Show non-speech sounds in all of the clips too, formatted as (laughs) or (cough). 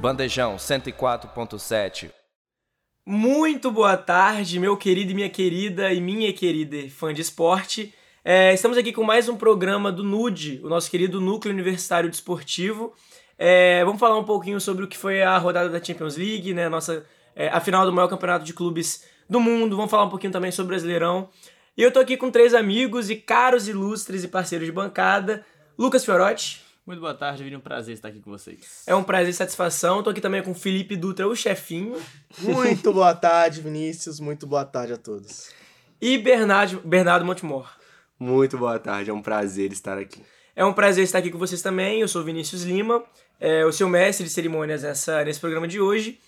Bandejão 104.7 Muito boa tarde, meu querido e minha querida e minha querida fã de esporte. É, estamos aqui com mais um programa do NUDE, o nosso querido Núcleo Universitário Desportivo. É, vamos falar um pouquinho sobre o que foi a rodada da Champions League, né? Nossa, é, a final do maior campeonato de clubes do mundo. Vamos falar um pouquinho também sobre o Brasileirão. E eu tô aqui com três amigos e caros ilustres e parceiros de bancada. Lucas Fiorotti. Muito boa tarde, Vini. Um prazer estar aqui com vocês. É um prazer e satisfação. Tô aqui também com o Felipe Dutra, o chefinho. Muito boa tarde, Vinícius. Muito boa tarde a todos. E Bernardo, Bernardo Montemor. Muito boa tarde, é um prazer estar aqui. É um prazer estar aqui com vocês também. Eu sou Vinícius Lima, é, o seu mestre de cerimônias nessa, nesse programa de hoje.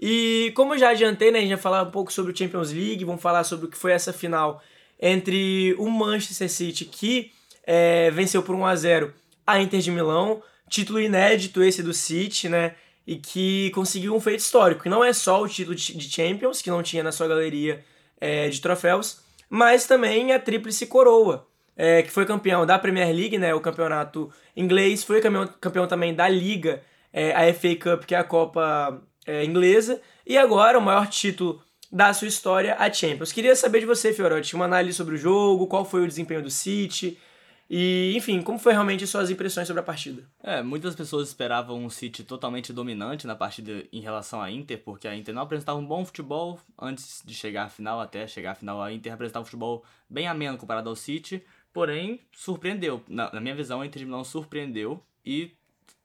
E como eu já adiantei, né, a gente vai falar um pouco sobre o Champions League, vamos falar sobre o que foi essa final entre o Manchester City, que é, venceu por 1 a 0 a Inter de Milão, título inédito esse do City, né? E que conseguiu um feito histórico, que não é só o título de Champions, que não tinha na sua galeria é, de troféus, mas também a Tríplice Coroa, é, que foi campeão da Premier League, né, o campeonato inglês, foi campeão, campeão também da Liga, é, a FA Cup, que é a Copa é, inglesa, e agora o maior título da sua história, a Champions. Queria saber de você, Fiorotti, uma análise sobre o jogo, qual foi o desempenho do City, e, enfim, como foi realmente suas impressões sobre a partida? É, muitas pessoas esperavam um City totalmente dominante na partida em relação à Inter, porque a Inter não apresentava um bom futebol antes de chegar à final, até chegar à final a Inter apresentava um futebol bem ameno comparado ao City, porém surpreendeu. Na, na minha visão, a Inter de Milão surpreendeu e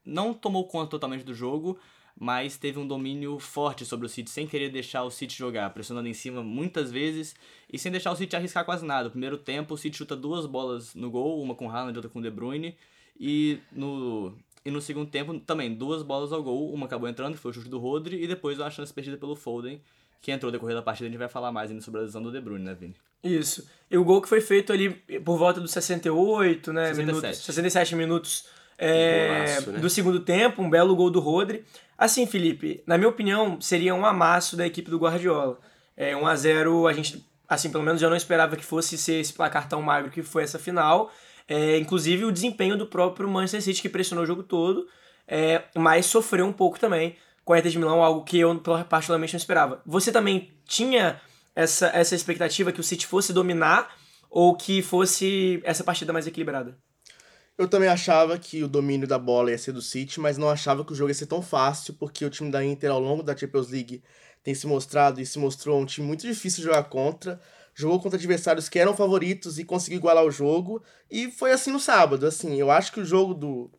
não tomou conta totalmente do jogo, mas teve um domínio forte sobre o City, sem querer deixar o City jogar, pressionando em cima muitas vezes e sem deixar o City arriscar quase nada. No primeiro tempo, o City chuta duas bolas no gol, uma com Haaland e outra com De Bruyne, e no, e no segundo tempo também duas bolas ao gol, uma acabou entrando, que foi o chute do Rodri, e depois uma chance perdida pelo Foden, que entrou no decorrer da partida, a gente vai falar mais ainda sobre a lesão do De Bruyne, né, Vini? Isso. E o gol que foi feito ali por volta dos 68, né, 67. minutos, 67 minutos é, Golaço, né? do segundo tempo, um belo gol do Rodri. Assim, Felipe, na minha opinião, seria um amasso da equipe do Guardiola. É, 1 a 0 a gente, assim, pelo menos eu não esperava que fosse ser esse placar tão magro que foi essa final. É, inclusive o desempenho do próprio Manchester City, que pressionou o jogo todo, é, mas sofreu um pouco também com a Inter de Milão, algo que eu particularmente não esperava. Você também tinha essa, essa expectativa que o City fosse dominar ou que fosse essa partida mais equilibrada? Eu também achava que o domínio da bola ia ser do City, mas não achava que o jogo ia ser tão fácil, porque o time da Inter, ao longo da Champions League, tem se mostrado e se mostrou um time muito difícil de jogar contra. Jogou contra adversários que eram favoritos e conseguiu igualar o jogo. E foi assim no sábado. Assim, eu acho que o jogo do,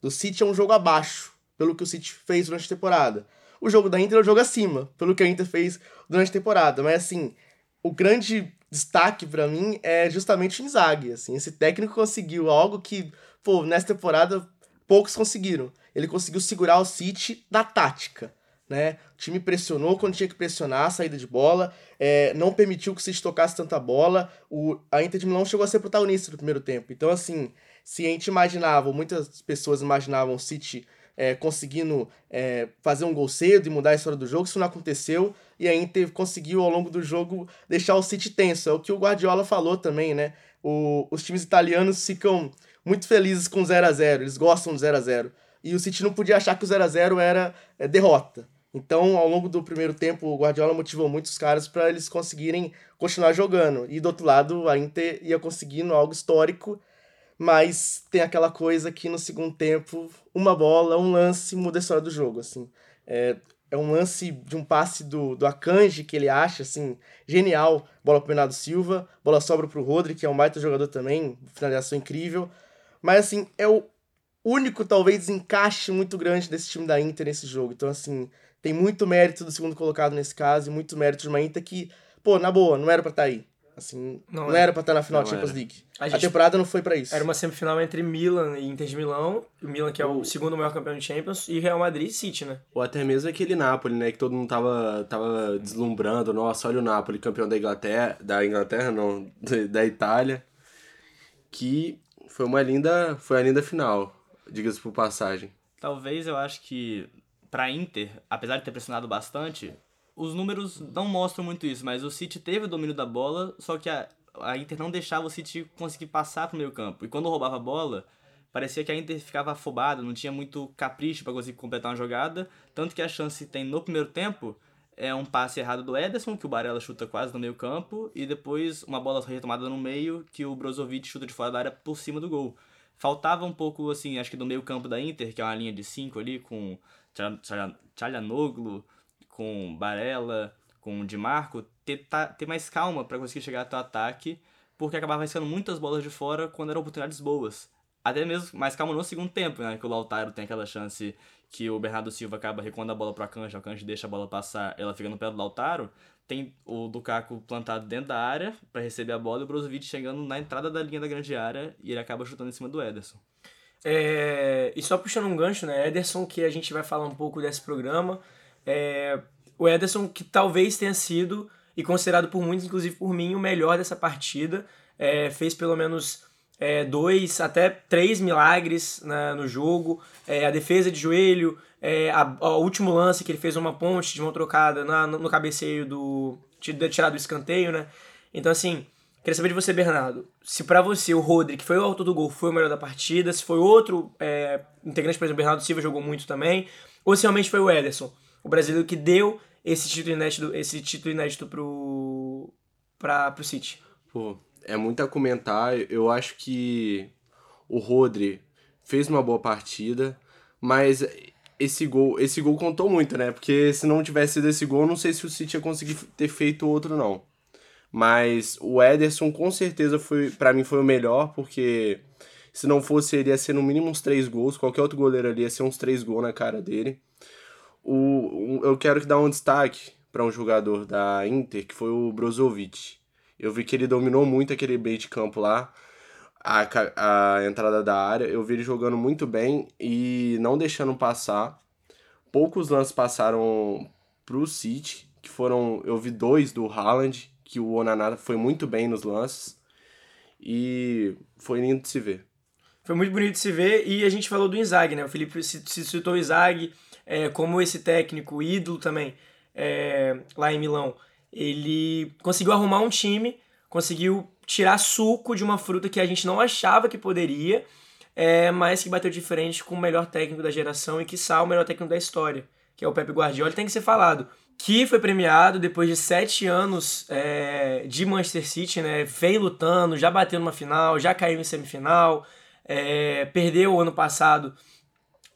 do City é um jogo abaixo, pelo que o City fez durante a temporada. O jogo da Inter é um jogo acima, pelo que a Inter fez durante a temporada. Mas assim, o grande destaque para mim é justamente o Inzaghi, assim, esse técnico conseguiu algo que, pô, nessa temporada poucos conseguiram. Ele conseguiu segurar o City na tática, né? O time pressionou quando tinha que pressionar a saída de bola, é, não permitiu que o City tocasse tanta bola. O, a Inter de Milão chegou a ser protagonista no primeiro tempo. Então, assim, se a gente imaginava, muitas pessoas imaginavam o City é, conseguindo é, fazer um gol cedo e mudar a história do jogo, isso não aconteceu e a Inter conseguiu ao longo do jogo deixar o City tenso. É o que o Guardiola falou também, né? O, os times italianos ficam muito felizes com 0 a 0 eles gostam do 0 a 0 E o City não podia achar que o 0 a 0 era é, derrota. Então, ao longo do primeiro tempo, o Guardiola motivou muitos caras para eles conseguirem continuar jogando. E do outro lado, a Inter ia conseguindo algo histórico, mas tem aquela coisa que no segundo tempo, uma bola, um lance muda a história do jogo, assim. É, é um lance de um passe do, do Akanji que ele acha, assim, genial. Bola pro Bernardo Silva, bola sobra pro Rodri, que é um baita jogador também, finalização incrível. Mas, assim, é o único, talvez, desencaixe muito grande desse time da Inter nesse jogo. Então, assim, tem muito mérito do segundo colocado nesse caso e muito mérito de uma Inter que, pô, na boa, não era pra estar tá aí. Assim, Não não, era. era pra estar na final da Champions era. League. A A, gente- temporada não foi pra isso. Era uma semifinal entre Milan e Inter de Milão, o Milan que é o segundo maior campeão de Champions, e Real Madrid e City, né? Ou até mesmo aquele Napoli, né? Que todo mundo tava, tava deslumbrando. Nossa, olha o Napoli, campeão da Inglaterra. Da Inglaterra, não, da- (laughs) da Itália. Que foi uma linda. Foi a linda final, diga-se por passagem. Talvez eu acho que pra Inter, apesar de ter pressionado bastante, os números não mostram muito isso, mas o City teve o domínio da bola, só que a, a Inter não deixava o City conseguir passar pro meio campo. E quando roubava a bola, parecia que a Inter ficava afobada, não tinha muito capricho para conseguir completar uma jogada, tanto que a chance tem no primeiro tempo é um passe errado do Ederson, que o Barella chuta quase no meio campo, e depois uma bola retomada no meio, que o Brozovic chuta de fora da área por cima do gol. Faltava um pouco, assim, acho que do meio campo da Inter, que é uma linha de 5 ali, com Tchalhanoglu, com Barella, com Di Marco, ter, ter mais calma para conseguir chegar até o ataque, porque acabava riscando muitas bolas de fora quando eram oportunidades boas. Até mesmo mais calma no segundo tempo, né? Que o Lautaro tem aquela chance que o Bernardo Silva acaba recuando a bola pro Akanji, o Akanji deixa a bola passar, ela fica no pé do Lautaro. Tem o Lukaku plantado dentro da área para receber a bola e o Brozovic chegando na entrada da linha da grande área e ele acaba chutando em cima do Ederson. É, e só puxando um gancho, né? Ederson, que a gente vai falar um pouco desse programa. É, o Ederson, que talvez tenha sido, e considerado por muitos, inclusive por mim, o melhor dessa partida. É, fez pelo menos é, dois, até três milagres né, no jogo. É, a defesa de joelho, é, a, o último lance que ele fez uma ponte de mão trocada na, no cabeceio do. tirado do escanteio, né? Então, assim, queria saber de você, Bernardo. Se para você o Rodri, que foi o autor do gol, foi o melhor da partida, se foi outro é, integrante, por exemplo, Bernardo Silva jogou muito também, ou se realmente foi o Ederson, o brasileiro que deu esse título inédito, esse título inédito pro, pra, pro City. Pô, é muito a comentar. Eu acho que o Rodri fez uma boa partida, mas esse gol, esse gol contou muito, né? Porque se não tivesse sido esse gol, não sei se o City ia conseguir ter feito outro não. Mas o Ederson com certeza foi, para mim foi o melhor, porque se não fosse ele ia ser no mínimo uns três gols, qualquer outro goleiro ali ia ser uns três gols na cara dele. O, eu quero dar um destaque para um jogador da Inter, que foi o Brozovic. Eu vi que ele dominou muito aquele meio de campo lá, a, a entrada da área. Eu vi ele jogando muito bem e não deixando passar. Poucos lances passaram pro City, que foram. Eu vi dois do Haaland, que o Onaná foi muito bem nos lances. E foi lindo de se ver. Foi muito bonito de se ver e a gente falou do Inzaghi, né? O Felipe citou o Inzaghi é, como esse técnico ídolo também é, lá em Milão ele conseguiu arrumar um time, conseguiu tirar suco de uma fruta que a gente não achava que poderia, é, mas que bateu de frente com o melhor técnico da geração e que o melhor técnico da história, que é o Pepe Guardiola, tem que ser falado. Que foi premiado depois de sete anos é, de Manchester City, né? Veio lutando, já bateu numa final, já caiu em semifinal, é, perdeu o ano passado,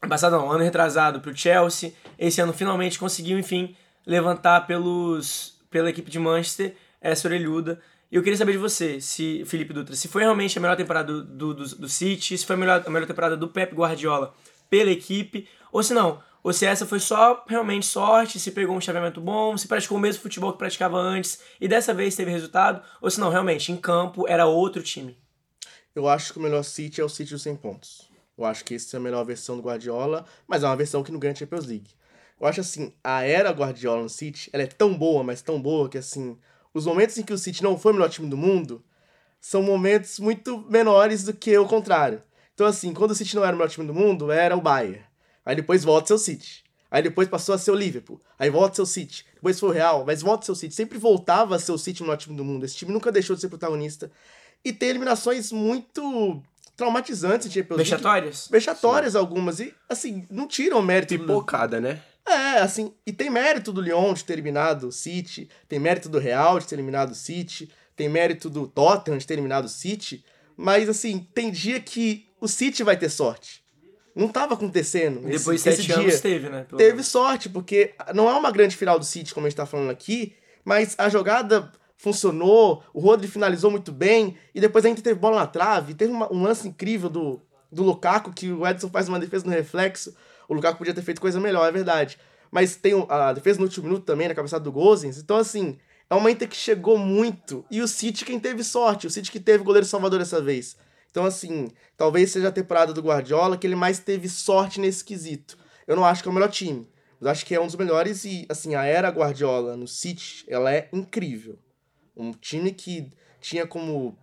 passado não, ano retrasado para o Chelsea. Esse ano finalmente conseguiu, enfim, levantar pelos pela equipe de Manchester, essa orelhuda. E eu queria saber de você, se Felipe Dutra, se foi realmente a melhor temporada do, do, do, do City, se foi a melhor, a melhor temporada do Pep Guardiola pela equipe, ou se não, ou se essa foi só realmente sorte, se pegou um chaveamento bom, se praticou o mesmo futebol que praticava antes e dessa vez teve resultado, ou se não, realmente, em campo era outro time. Eu acho que o melhor City é o City dos 100 pontos. Eu acho que essa é a melhor versão do Guardiola, mas é uma versão que não ganha Champions League. Eu acho assim, a era Guardiola no City, ela é tão boa, mas tão boa que assim, os momentos em que o City não foi o melhor time do mundo são momentos muito menores do que o contrário. Então assim, quando o City não era o melhor time do mundo, era o Bayern. Aí depois volta o City. Aí depois passou a ser o Liverpool. Aí volta o City. Depois foi o Real, mas volta o City. Sempre voltava a ser o City o melhor time do mundo. Esse time nunca deixou de ser protagonista. E tem eliminações muito traumatizantes de Vexatórias? Vexatórias algumas. E, assim, não tiram o mérito. Pipocada, né? É, assim, e tem mérito do Lyon de ter eliminado o City, tem mérito do Real de ter eliminado o City, tem mérito do Tottenham de ter eliminado o City, mas assim, tem dia que o City vai ter sorte. Não estava acontecendo. Depois de sete dia. anos teve, né? Pelo teve sorte, porque não é uma grande final do City, como a gente tá falando aqui, mas a jogada funcionou, o Rodri finalizou muito bem, e depois a gente teve bola na trave, teve uma, um lance incrível do, do Lukaku, que o Edson faz uma defesa no reflexo, o Lukaku podia ter feito coisa melhor, é verdade. Mas tem a defesa no último minuto também, na cabeçada do Gozens. Então, assim, é uma Inter que chegou muito. E o City quem teve sorte. O City que teve goleiro salvador dessa vez. Então, assim, talvez seja a temporada do Guardiola que ele mais teve sorte nesse quesito. Eu não acho que é o melhor time. Mas acho que é um dos melhores e, assim, a era Guardiola no City, ela é incrível. Um time que tinha como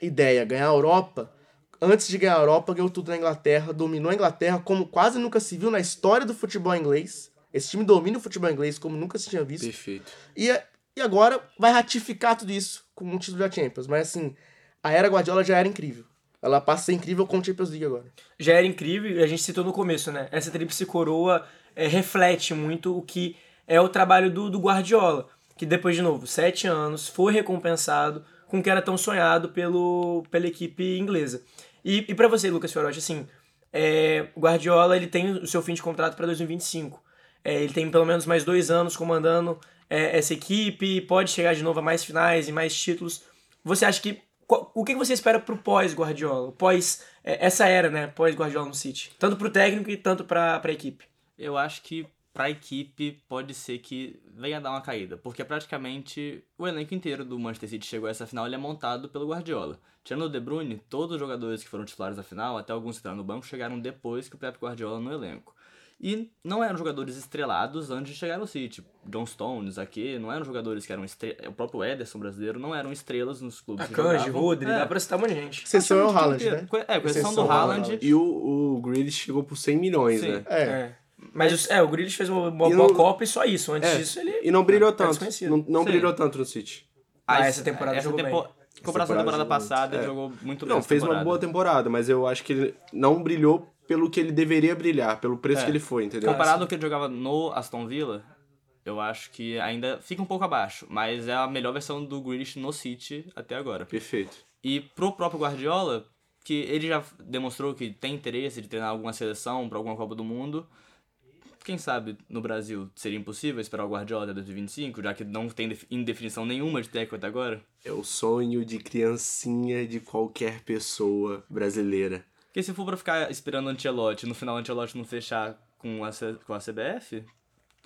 ideia ganhar a Europa antes de ganhar a Europa, ganhou tudo na Inglaterra, dominou a Inglaterra como quase nunca se viu na história do futebol inglês. Esse time domina o futebol inglês como nunca se tinha visto. Perfeito. E, e agora vai ratificar tudo isso com um título da Champions. Mas assim, a era Guardiola já era incrível. Ela passa a ser incrível com o Champions League agora. Já era incrível, e a gente citou no começo, né? Essa tríplice coroa é, reflete muito o que é o trabalho do, do Guardiola. Que depois, de novo, sete anos, foi recompensado com o que era tão sonhado pelo, pela equipe inglesa. E, e para você, Lucas Fiorotti, assim, é, o Guardiola ele tem o seu fim de contrato para 2025. É, ele tem pelo menos mais dois anos comandando é, essa equipe, pode chegar de novo a mais finais e mais títulos. Você acha que. o que você espera pro pós-Guardiola? Pós. é, essa era, né? Pós-Guardiola no City. Tanto pro técnico e tanto pra, pra equipe. Eu acho que pra equipe pode ser que venha dar uma caída, porque praticamente o elenco inteiro do Manchester City chegou a essa final, ele é montado pelo Guardiola. Tirando o De Bruyne, todos os jogadores que foram titulares da final, até alguns que estavam no banco, chegaram depois que o Pep Guardiola no elenco. E não eram jogadores estrelados antes de chegar ao City. John Stones aqui, não eram jogadores que eram estre... O próprio Ederson brasileiro não eram estrelas nos clubes Akanji. Rodri, É, dá pra citar um monte de gente. Exceção é o praticamente Haaland, tudo né? que- É, com exceção do Haaland. Haaland. E o, o Grealish chegou por 100 milhões, Sim. né? É. É. Mas o, é, o Grealish fez uma boa, E boa Copa e só isso. Antes É, disso, ele. E não brilhou é tanto. desconhecido. Não, não Sim. brilhou tanto no City. Ah, essa temporada essa jogou tempo... bem. Em comparação à temporada temporada jogou- passada, é. ele jogou muito bem. Não, fez uma temporada. boa temporada, mas eu acho que ele não brilhou pelo que ele deveria brilhar, pelo preço É. que ele foi, entendeu? Comparado ao que ele jogava no Aston Villa, eu acho que ainda fica um pouco abaixo, mas é a melhor versão do Grealish no City até agora. Perfeito. E pro próprio Guardiola, que ele já demonstrou que tem interesse de treinar alguma seleção para alguma Copa do Mundo, quem sabe no Brasil seria impossível esperar o Guardiola até 2025, já que não tem def- indefinição nenhuma de técnico até agora? É o sonho de criancinha de qualquer pessoa brasileira. Porque se for pra ficar esperando o Ancelotti, no final o Ancelotti não fechar com a, C- com a CBF,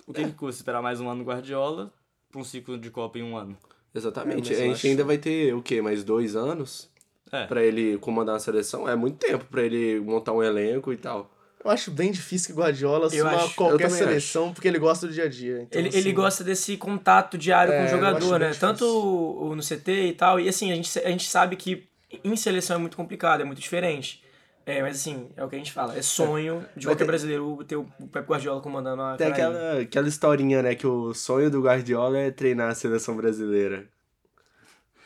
o que, que custa esperar mais um ano no Guardiola pra um ciclo de Copa em um ano? Exatamente. É, a gente acho- ainda vai ter, o quê? Mais dois anos? É. Pra ele comandar a seleção? É muito tempo pra ele montar um elenco e tal. Eu acho bem difícil que Guardiola assuma acho- qualquer seleção, porque ele gosta do dia a dia. Então, Ele, assim, ele gosta desse contato diário É, com o acho jogador, né? Tanto o- no CT e tal. E assim, a gente, a gente sabe que em seleção é muito complicado, é muito diferente. É, mas assim, é o que a gente fala. É sonho de Vai qualquer brasileiro ter o Pep Guardiola comandando a Tem aquela, aquela historinha, né? Que o sonho do Guardiola é treinar a seleção brasileira.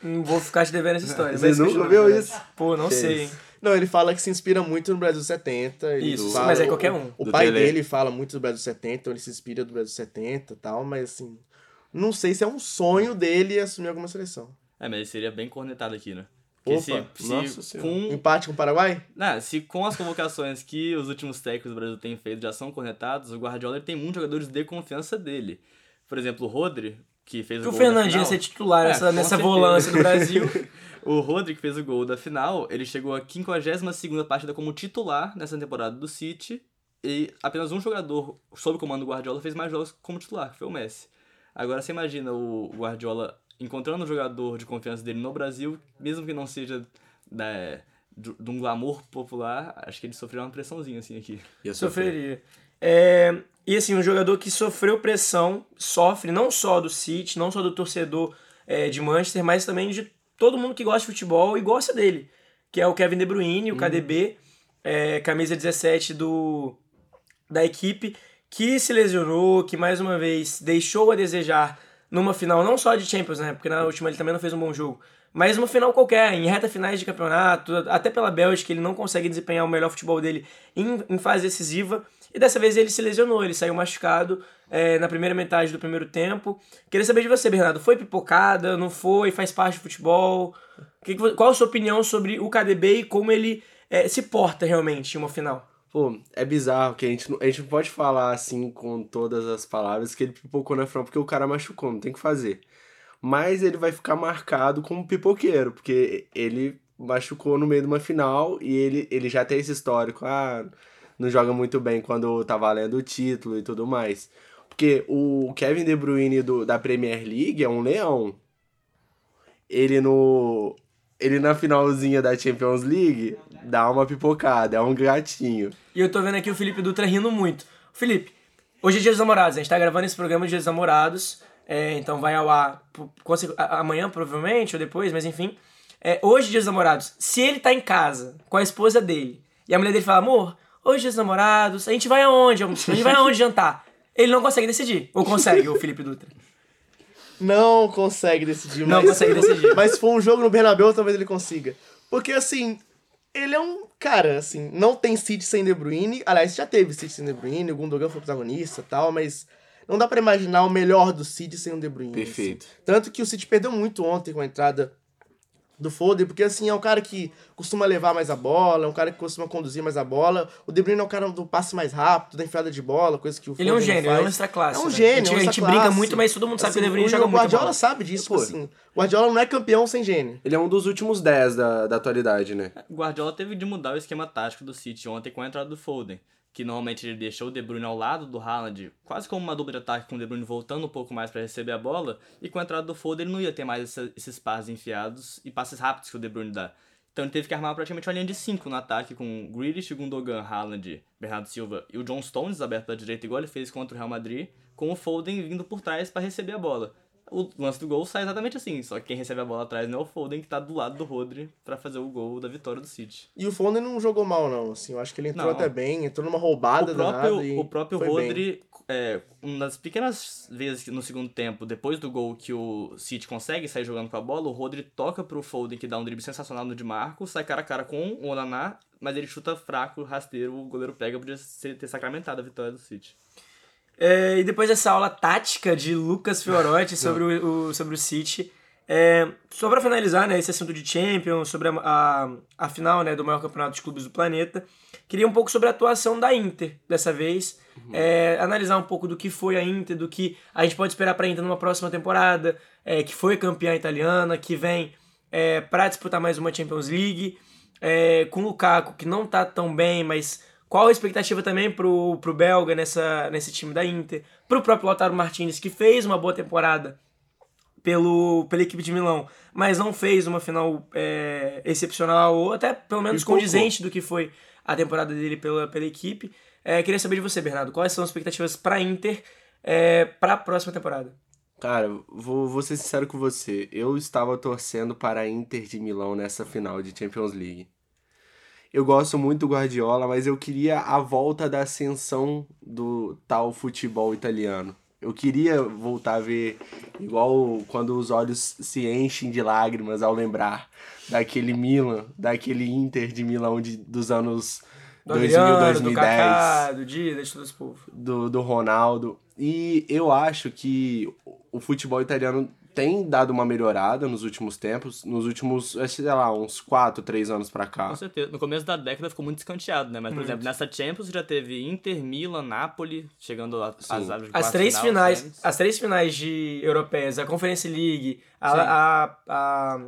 Hum, Vou ficar te devendo essa (laughs) história. Você nunca viu galera. isso? Pô, não Que sei, hein? Não, ele fala que se inspira muito no Brasil 70. Ele Isso, fala- mas é qualquer um. O Do pai Pelé. dele fala muito do Brasil 70, então ele se inspira do Brasil 70 e tal, mas assim. Não sei se é um sonho dele assumir alguma seleção. É, mas ele seria bem cornetado aqui, né? Porque Opa, se, se nossa senhora. com, Empate com o Paraguai? não, se com as convocações que os últimos técnicos do Brasil têm feito já são cornetados, o Guardiola tem muitos jogadores de confiança dele. Por exemplo, o Rodri, que fez Que o o Fernandinho ser titular É, nessa, nessa certeza. volância do Brasil. (laughs) O Rodri, que fez o gol da final, ele chegou à 52ª partida como titular nessa temporada do City e apenas um jogador sob o comando do Guardiola fez mais jogos como titular, que foi o Messi. Agora você imagina o Guardiola encontrando um jogador de confiança dele no Brasil, mesmo que não seja da, de, de um glamour popular, acho que ele sofreu uma pressãozinha assim aqui. Ia sofrer. Sofreria. É, e assim, um jogador que sofreu pressão, sofre não só do City, não só do torcedor é, de Manchester, mas também de todo mundo que gosta de futebol e gosta dele, que é o Kevin De Bruyne, o KDB, é, camisa 17 do, da equipe, que se lesionou, que mais uma vez deixou a desejar numa final, não só de Champions, né? Porque na última ele também não fez um bom jogo. Mas uma final qualquer, em reta finais de campeonato, até pela Bélgica, ele não consegue desempenhar o melhor futebol dele em, em fase decisiva. E dessa vez ele se lesionou, ele saiu machucado é, na primeira metade do primeiro tempo. Queria saber de você, Bernardo. Foi pipocada? Não foi? Faz parte do futebol? Que qual a sua opinião sobre o KDB e como ele é, se porta realmente em uma final? Pô, é bizarro que a gente, não- a gente não pode falar assim com todas as palavras que ele pipocou na final porque o cara machucou, não tem que fazer. Mas ele vai ficar marcado como pipoqueiro, porque ele machucou no meio de uma final e ele, ele já tem esse histórico. Ah, não joga muito bem quando tá valendo o título e tudo mais. Porque o Kevin De Bruyne do, da Premier League é um leão. Ele no. Ele na finalzinha da Champions League dá uma pipocada, é um gatinho. E eu tô vendo aqui o Felipe Dutra rindo muito. Felipe, hoje é dia dos namorados, a gente tá gravando esse programa Dia dos Namorados, é, então vai ao ar amanhã, provavelmente, ou depois, mas enfim. é, hoje, dia dos namorados, se ele tá em casa com a esposa dele e a mulher dele fala, amor, hoje, dia dos namorados, a gente vai aonde? A gente vai aonde (laughs) jantar? Ele não consegue decidir. Ou consegue, o (laughs) Felipe Dutra? Não consegue decidir, Não mas... consegue decidir. (laughs) Mas se for um jogo no Bernabéu, talvez ele consiga. Porque, assim, ele é um... Cara, assim, não tem City sem De Bruyne. Aliás, já teve City sem De Bruyne, o Gundogan foi protagonista e tal, mas... Não dá pra imaginar o melhor do City sem o De Bruyne. Perfeito. assim. Tanto que o City perdeu muito ontem com a entrada do Foden, porque assim, é um cara que costuma levar mais a bola, é um cara que costuma conduzir mais a bola. O De Bruyne é um cara do passe mais rápido, da enfiada de bola, coisa que o Ele é um Foden gênio, ele é um extra classe. É um né? gênio, A gente, é um a gente classe. muito, mas todo mundo sabe que o De Bruyne o joga muito Guardiola bola. sabe disso, Pô. assim. O Guardiola não é campeão sem gênio. Ele é um dos últimos 10 da, da atualidade, né? O Guardiola teve de mudar o esquema tático do City ontem com a entrada do Foden, que normalmente ele deixou o De Bruyne ao lado do Haaland, quase como uma dupla de ataque com o De Bruyne voltando um pouco mais para receber a bola, e com a entrada do Foden ele não ia ter mais essa- esses passes enfiados e passes rápidos que o De Bruyne dá. Então ele teve que armar praticamente uma linha de 5 no ataque com Grealish, Gundogan, Haaland, Bernardo Silva e o John Stones aberto pela direita igual ele fez contra o Real Madrid, com o Foden vindo por trás para receber a bola. O lance do gol sai exatamente assim, só que quem recebe a bola atrás não é o Foden, que tá do lado do Rodri para fazer o gol da vitória do City. E o Foden não jogou mal, não. Assim, eu acho que ele entrou Não. até bem, entrou numa roubada o próprio, o próprio. Rodri, é, uma das pequenas vezes no segundo tempo, depois do gol que o City consegue sair jogando com a bola, o Rodri toca pro Foden, que dá um drible sensacional no de Marco, sai cara a cara com o Onaná, mas ele chuta fraco, rasteiro, o goleiro pega, podia ter sacramentado a vitória do City. É, e depois dessa aula tática de Lucas Fiorotti (laughs) sobre o, o- sobre o City, é, só pra finalizar né, esse assunto de Champions, sobre a, a, a final né, do maior campeonato de clubes do planeta, queria um pouco sobre a atuação da Inter dessa vez, é, analisar um pouco do que foi a Inter, do que a gente pode esperar pra Inter numa próxima temporada, é, que foi campeã italiana, que vem é, para disputar mais uma Champions League, é, com o Lukaku, que não tá tão bem, mas qual a expectativa também pro, pro belga nessa, nesse time da Inter, pro próprio Lautaro Martinez, que fez uma boa temporada pelo, pela equipe de Milão, mas não fez uma final é, excepcional, ou até pelo menos condizente do que foi a temporada dele pela, pela equipe. É, queria saber de você, Bernardo, quais são as expectativas pra Inter é, pra próxima temporada? Cara, vou, vou ser sincero com você. Eu estava torcendo para a Inter de Milão nessa final de Champions League. Eu gosto muito do Guardiola, mas eu queria a volta da ascensão do tal futebol italiano. Eu queria voltar a ver igual quando os olhos se enchem de lágrimas ao lembrar daquele Milan, daquele Inter de Milão de, dos anos Do 2000, Adriano, 2010 do Kaká, do Dida, de todo esse povo. do, do Ronaldo. E eu acho que o futebol italiano tem dado uma melhorada nos últimos tempos, nos últimos, sei lá, uns 4, 3 anos pra cá. Com certeza. No começo da década ficou muito escanteado, né? Mas, por exemplo, nessa Champions já teve Inter, Milan, Napoli, chegando a- às Sim. aves de As três final, finais, semis. as três finais de europeias, a Conference League, a, a, a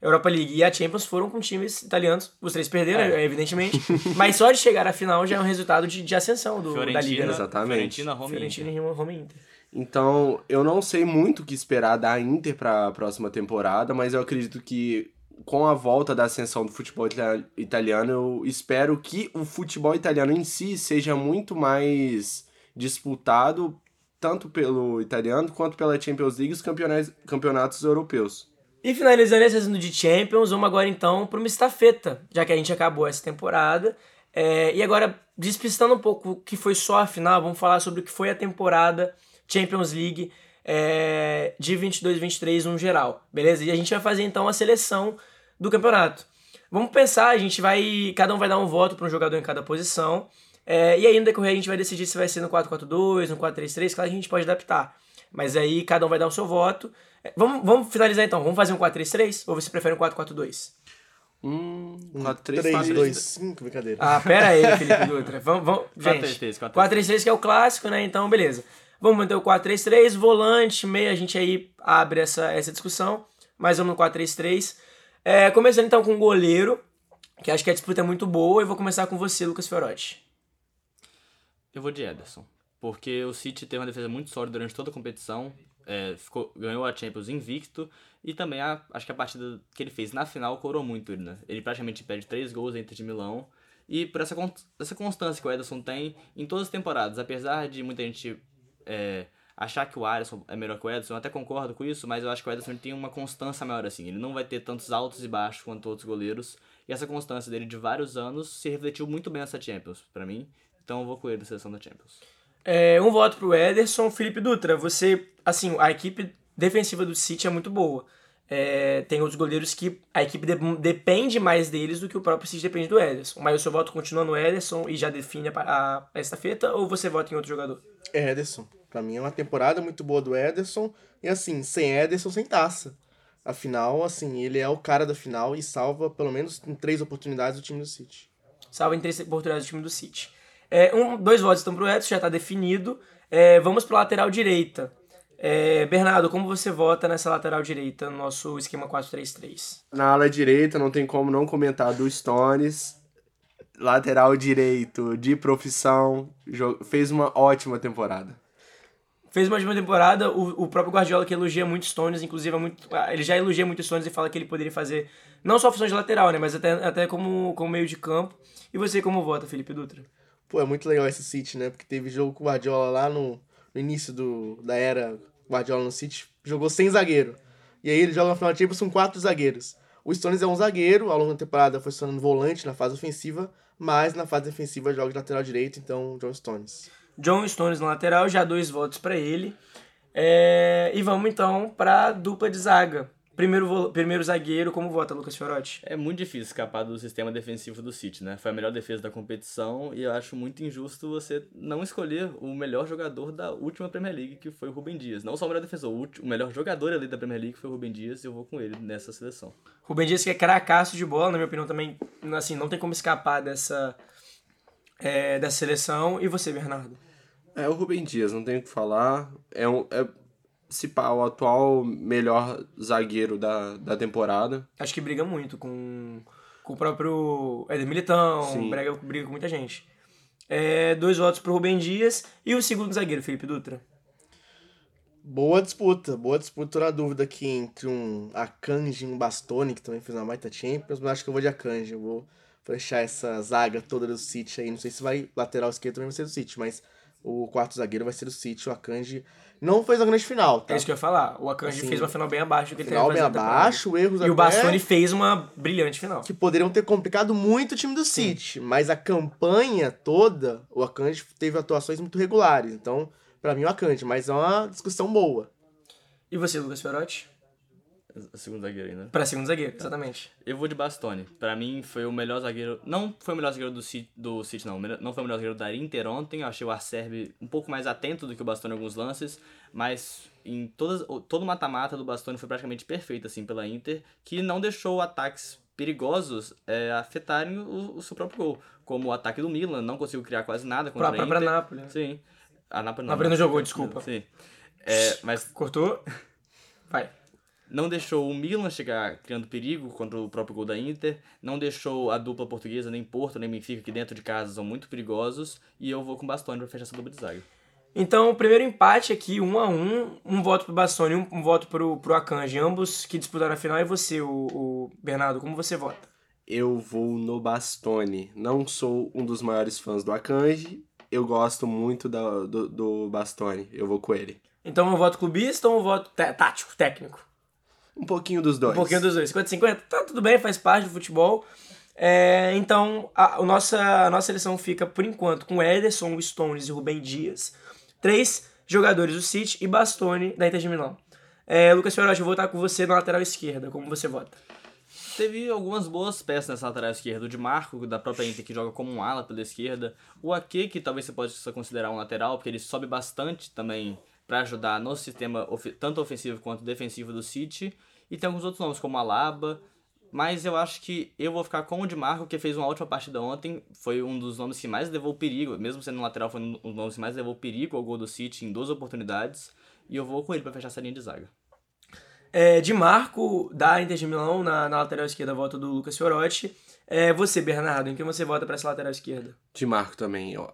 Europa League e a Champions foram com times italianos. Os três perderam, É. evidentemente. (laughs) mas só de chegar à final já é um resultado de, de ascensão do, da Liga. Né? Exatamente. Fiorentina, Roma e Fiorentina, Inter. Roma, Roma e Inter. Então, eu não sei muito o que esperar da Inter pra próxima temporada, mas eu acredito que com a volta da ascensão do futebol ita- italiano, eu espero que o futebol italiano em si seja muito mais disputado tanto pelo italiano quanto pela Champions League e os campeonatos, campeonatos europeus. E finalizando esse assunto de Champions, vamos agora então para uma estafeta, já que a gente acabou essa temporada. É, e agora, despistando um pouco o que foi só a final, vamos falar sobre o que foi a temporada Champions League é, de 22-23 no geral, beleza? E a gente vai fazer então a seleção do campeonato. Vamos pensar, a gente vai. Cada um vai dar um voto para um jogador em cada posição. é, e aí no decorrer a gente vai decidir se vai ser no 4-4-2, no 4-3-3, claro que a gente pode adaptar. Mas aí cada um vai dar o seu voto. É, Vamos, vamos finalizar então. Vamos fazer um 4-3-3? Ou você prefere um 4-4-2? Hum, Um 4, 3, 3, 2, 5, brincadeira. Ah, pera aí, (laughs) Felipe Dutra. Vamos, vamos, gente, 4-3-3, 4-3-3 que é o clássico, né? Então, beleza. Vamos manter o 4-3-3, volante, meio, a gente aí abre essa, essa discussão. Mas vamos no 4-3-3. É, começando então com o goleiro, que acho que a disputa é muito boa. E vou começar com você, Lucas Fiorotti. Eu vou de Ederson. Porque o City teve uma defesa muito sólida durante toda a competição. é, ficou, ganhou a Champions invicto. E também a, acho que a partida que ele fez na final corou muito ele, né? Ele praticamente perde três gols entre de Milão. E por essa, essa constância que o Ederson tem em todas as temporadas, apesar de muita gente é, Achar que o Alisson é melhor que o Ederson, eu até concordo com isso, mas eu acho que o Ederson tem uma constância maior assim. Ele não vai ter tantos altos e baixos quanto outros goleiros. E essa constância dele de vários anos se refletiu muito bem nessa Champions, pra mim. Então eu vou com ele na seleção da Champions. É, um voto pro Ederson. Felipe Dutra, você, assim, a equipe defensiva do City é muito boa. É, tem outros goleiros que a equipe de- depende mais deles do que o próprio City depende do Ederson. Mas o seu voto continua no Ederson e já define a, a, a estafeta ou você vota em outro jogador? É Ederson. Pra mim é uma temporada muito boa do Ederson. E assim, sem Ederson, sem taça. Afinal, assim, ele é o cara da final e salva pelo menos em três oportunidades o time do City. Salva em três oportunidades do time do City. É, um, dois votos estão pro Ederson, já tá definido. É, vamos pra lateral direita. É, Bernardo, como você vota nessa lateral direita no nosso esquema 4-3-3? Na ala direita, não tem como não comentar do Stones. Lateral direito, de profissão, fez uma ótima temporada. Fez uma ótima temporada, o, o próprio Guardiola que elogia muito Stones, inclusive é muito, ah, ele já elogia muito Stones e fala que ele poderia fazer não só função de lateral, né, mas até, até como, como meio de campo. E você como vota, Felipe Dutra? Pô, é muito legal esse City, né? Porque teve jogo com o Guardiola lá no, no início do, da era Guardiola no City, jogou sem zagueiro. E aí ele joga na final da Champions com quatro zagueiros. O Stones é um zagueiro, ao longo da temporada foi se tornando volante na fase ofensiva, mas na fase defensiva joga de lateral direito, então John Stones. John Stones na lateral, já dois votos pra ele. É, e vamos então pra dupla de zaga. Primeiro, primeiro zagueiro, como vota, Lucas Fiorotti? É muito difícil escapar do sistema defensivo do City, né? Foi a melhor defesa da competição e eu acho muito injusto você não escolher o melhor jogador da última Premier League, que foi o Rubem Dias. Não só o melhor defensor, o melhor jogador ali da Premier League foi o Rubem Dias e eu vou com ele nessa seleção. Rubem Dias que é cracaço de bola, na minha opinião também, assim, não tem como escapar dessa, é, dessa seleção. E você, Bernardo? É o Rubem Dias, não tem o que falar. É, um, é se pá, o atual melhor zagueiro da, da temporada. Acho que briga muito com, com o próprio Éder Militão, Sim. briga, briga com muita gente. É, dois votos pro Rubem Dias e o segundo zagueiro, Felipe Dutra. Boa disputa, boa disputa. Tô na dúvida aqui entre um Akanji e um Bastoni, que também fez uma baita Champions, mas acho que eu vou de Akanji. Eu vou fechar essa zaga toda do City aí. Não sei se vai lateral esquerdo também vai ser do City, mas o quarto zagueiro vai ser do City. O Akanji não fez a grande final, tá? É isso que eu ia falar. O Akanji Assim, fez uma final bem abaixo do que ele Final bem abaixo, erros E o Bastoni fez uma brilhante final. que poderiam ter complicado muito o time do City, mas a campanha toda, o Akanji teve atuações muito regulares. Então, pra mim, o Akanji, mas é uma discussão boa. E você, Lucas Fiorotti? Segundo zagueiro né? Pra segundo zagueiro, exatamente. Eu vou de Bastoni. Pra mim foi o melhor zagueiro. Não foi o melhor zagueiro do City, do City não. Não foi o melhor zagueiro da Inter ontem. Eu achei o Arcerbi um pouco mais atento do que o Bastoni em alguns lances. Mas em todas, todo o mata-mata do Bastoni foi praticamente perfeito, assim, pela Inter. Que não deixou ataques perigosos é, afetarem o, o seu próprio gol. Como o ataque do Milan, não conseguiu criar quase nada contra Pra a própria Inter. Nápoles. né? Sim. A Napoli Napoli não jogou, desculpa. Sim. É, mas Cortou? (laughs) Vai. Não deixou o Milan chegar criando perigo contra o próprio gol da Inter, não deixou a dupla portuguesa, nem Porto, nem Benfica, que dentro de casa são muito perigosos, e eu vou com o Bastoni pra fechar essa dupla de zaga. Então, o primeiro empate aqui, um a um, um voto pro Bastoni, um, um voto pro, pro Akanji, ambos que disputaram a final. E você, o, o Bernardo, como você vota? Eu vou no Bastoni. Não sou um dos maiores fãs do Akanji. Eu gosto muito da, do, do Bastoni. Eu vou com ele. Então, um voto clubista ou um voto tático, técnico? Um pouquinho dos dois. Um pouquinho dos dois. 50-50, tá tudo bem, faz parte do futebol. É, então, a, o nossa, a nossa seleção fica, por enquanto, com Ederson, Stones e Rubem Dias. Três jogadores do City e Bastoni da Inter de Milão. É, Lucas Fiorotti, eu vou votar com você na lateral esquerda. Como você vota? Teve algumas boas peças nessa lateral esquerda. O de Marco, da própria Inter, que joga como um ala pela esquerda. O Ake, que talvez você possa considerar um lateral, porque ele sobe bastante também para ajudar no sistema tanto ofensivo quanto defensivo do City. E tem alguns outros nomes, como Alaba. Mas eu acho que eu vou ficar com o de Marco, que fez uma ótima partida ontem. Foi um dos nomes que mais levou perigo, mesmo sendo lateral, foi um dos nomes que mais levou perigo ao gol do City em duas oportunidades. E eu vou com ele para fechar essa linha de zaga. É, de Marco, da Inter de Milão, na, na lateral esquerda, voto do Lucas Fiorotti. É, você, Bernardo, em quem você vota para essa lateral esquerda? De Marco também. ó.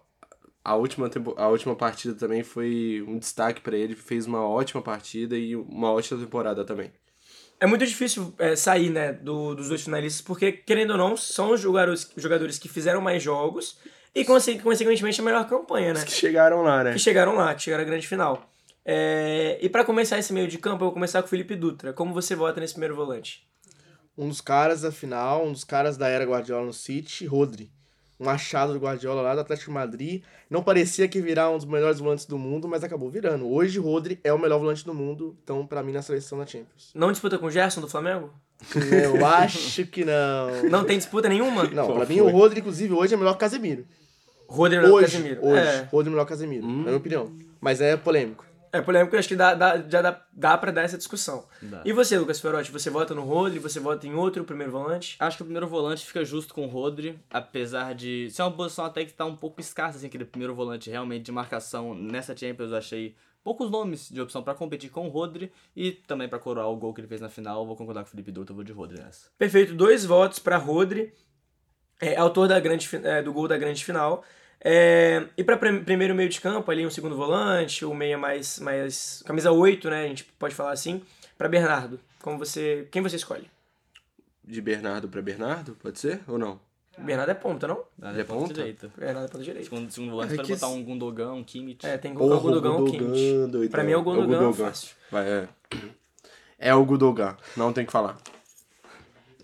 A última, tempo, a última partida também foi um destaque pra ele. Fez uma ótima partida e uma ótima temporada também. É muito difícil é, sair né, do- dos dois finalistas, porque, querendo ou não, são os jogadores, jogadores que fizeram mais jogos e, conse- consequentemente, a melhor campanha, né? Que chegaram lá, né? Que chegaram lá, que chegaram à grande final. É, e para começar esse meio de campo, eu vou começar com o Felipe Dutra. Como você vota nesse primeiro volante? Um dos caras da final, um dos caras da era Guardiola no City, Rodri. Um achado do Guardiola lá do Atlético de Madrid. Não parecia que virar um dos melhores volantes do mundo, mas acabou virando. Hoje, Rodri é o melhor volante do mundo, então, pra mim, na seleção da Champions. Não disputa com o Gerson do Flamengo? Eu (laughs) acho que não. Não tem disputa nenhuma? Não, Qual pra mim, foi? o Rodri, inclusive, hoje é melhor que o Casemiro. Rodri é o Hoje, Casemiro. hoje, É. Rodri é melhor que o Casemiro, na minha opinião. Mas é polêmico. É polêmico, acho que dá, dá- já dá, dá pra dar essa discussão. Dá. E você, Lucas Ferotti, você vota no Rodri, você vota em outro primeiro volante? Acho que o primeiro volante fica justo com o Rodri, apesar de ser uma posição até que tá um pouco escassa, assim, aquele primeiro volante realmente de marcação. Nessa Champions eu achei poucos nomes de opção pra competir com o Rodri e também pra coroar o gol que ele fez na final. Vou concordar com o Felipe Dutra, eu vou de Rodri nessa. Perfeito, dois votos pra Rodri, é, autor da grande, é, do gol da grande final. É, e pra prim- primeiro meio de campo, ali um segundo volante, o meia mais, mais. camisa 8, né? A gente pode falar assim. Pra Bernardo. Como você. Quem você escolhe? De Bernardo pra Bernardo, pode ser ou não? Bernardo é ponta, não? Na Ele é ponta direita. Bernardo é ponta direita. Segundo, segundo volante, É pode botar um Gundogan, um Kimmich. É, tem que colocar o Gundogan ou o Kimmich. doidão. Pra mim é o Gundogan, fácil. Vai, é. É o Gundogan, não tem o que falar.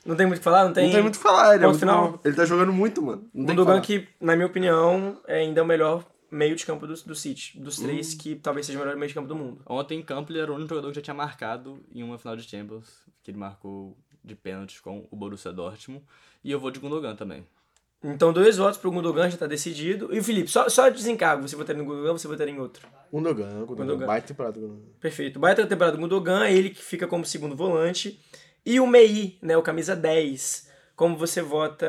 Não tem muito o que falar? Não tem, Não tem muito o que falar, ele é muito final? bom. Ele tá jogando muito, mano. Não que Gundogan falar. que, na minha opinião, é ainda o melhor meio de campo do, do City. Dos Hum. três, que talvez seja o melhor meio de campo do mundo. Ontem em campo ele era o único jogador que já tinha marcado em uma final de Champions, que ele marcou de pênalti com o Borussia Dortmund. E eu vou de Gundogan também. Então, dois votos pro Gundogan, já tá decidido. E o Felipe, só, só desencargo. Você votaria no Gundogan, você votaria em outro. Gundogan, Gundogan. Gundogan. Baita temporada. Gundogan. Perfeito. Baita temporada do Gundogan, ele que fica como segundo volante. E o Mei, né, o camisa 10. Como você vota,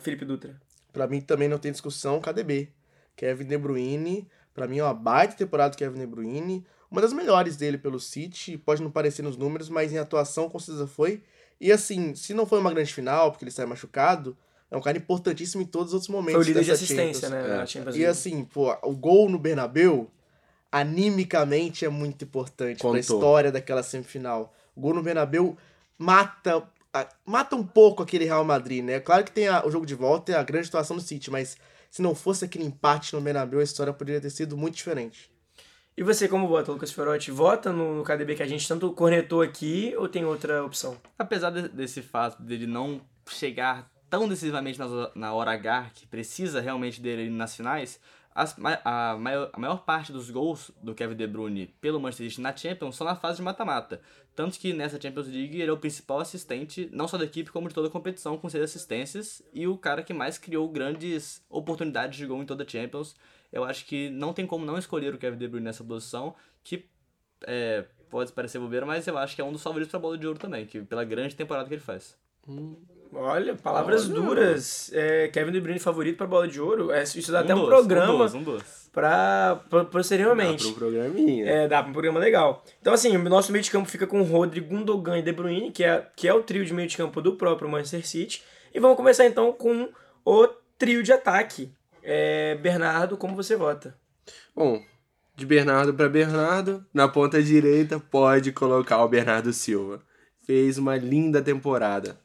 Felipe Dutra? Pra mim também não tem discussão, KDB. Kevin De Bruyne, pra mim é uma baita temporada do Kevin De Bruyne. Uma das melhores dele pelo City, pode não parecer nos números, mas em atuação com certeza foi. E assim, se não foi uma grande final, porque ele sai machucado, é um cara importantíssimo em todos os outros momentos Foi o líder de assistência, Champions. né, É. E assim, pô, o gol no Bernabeu, animicamente é muito importante pra Contou. história daquela semifinal. O gol no Bernabeu mata, a- mata um pouco aquele Real Madrid, né? Claro que tem a- o jogo de volta e a grande situação do City, mas se não fosse aquele empate no Bernabeu, a história poderia ter sido muito diferente. E você, como vota, Lucas Ferotti? Vota no, no KDB que a gente tanto cornetou aqui ou tem outra opção? Apesar de- desse fato dele não chegar tão decisivamente na, na hora H, que precisa realmente dele nas finais, as a, maior, a maior parte dos gols do Kevin De Bruyne pelo Manchester City na Champions são na fase de mata-mata. Tanto que nessa Champions League ele é o principal assistente, não só da equipe, como de toda a competição, com seis assistências, e o cara que mais criou grandes oportunidades de gol em toda a Champions. Eu acho que não tem como não escolher o Kevin De Bruyne nessa posição, que é, pode parecer bobeira, mas eu acho que é um dos favoritos pra bola de ouro também, que pela grande temporada que ele faz. Olha, palavras Olha. duras. É, Kevin De Bruyne favorito pra bola de ouro. É, isso dá até um doce, programa Um doce, um doce. pra, pra posteriormente. Dá pro programinha. É, dá pra um programa legal. Então, assim, o nosso meio de campo fica com Rodri, Gundogan e De Bruyne, que é, que é o trio de meio de campo do próprio Manchester City. E vamos começar então com o trio de ataque. É, Bernardo, como você vota? Bom, de Bernardo pra Bernardo, na ponta direita pode colocar o Bernardo Silva. Fez uma linda temporada.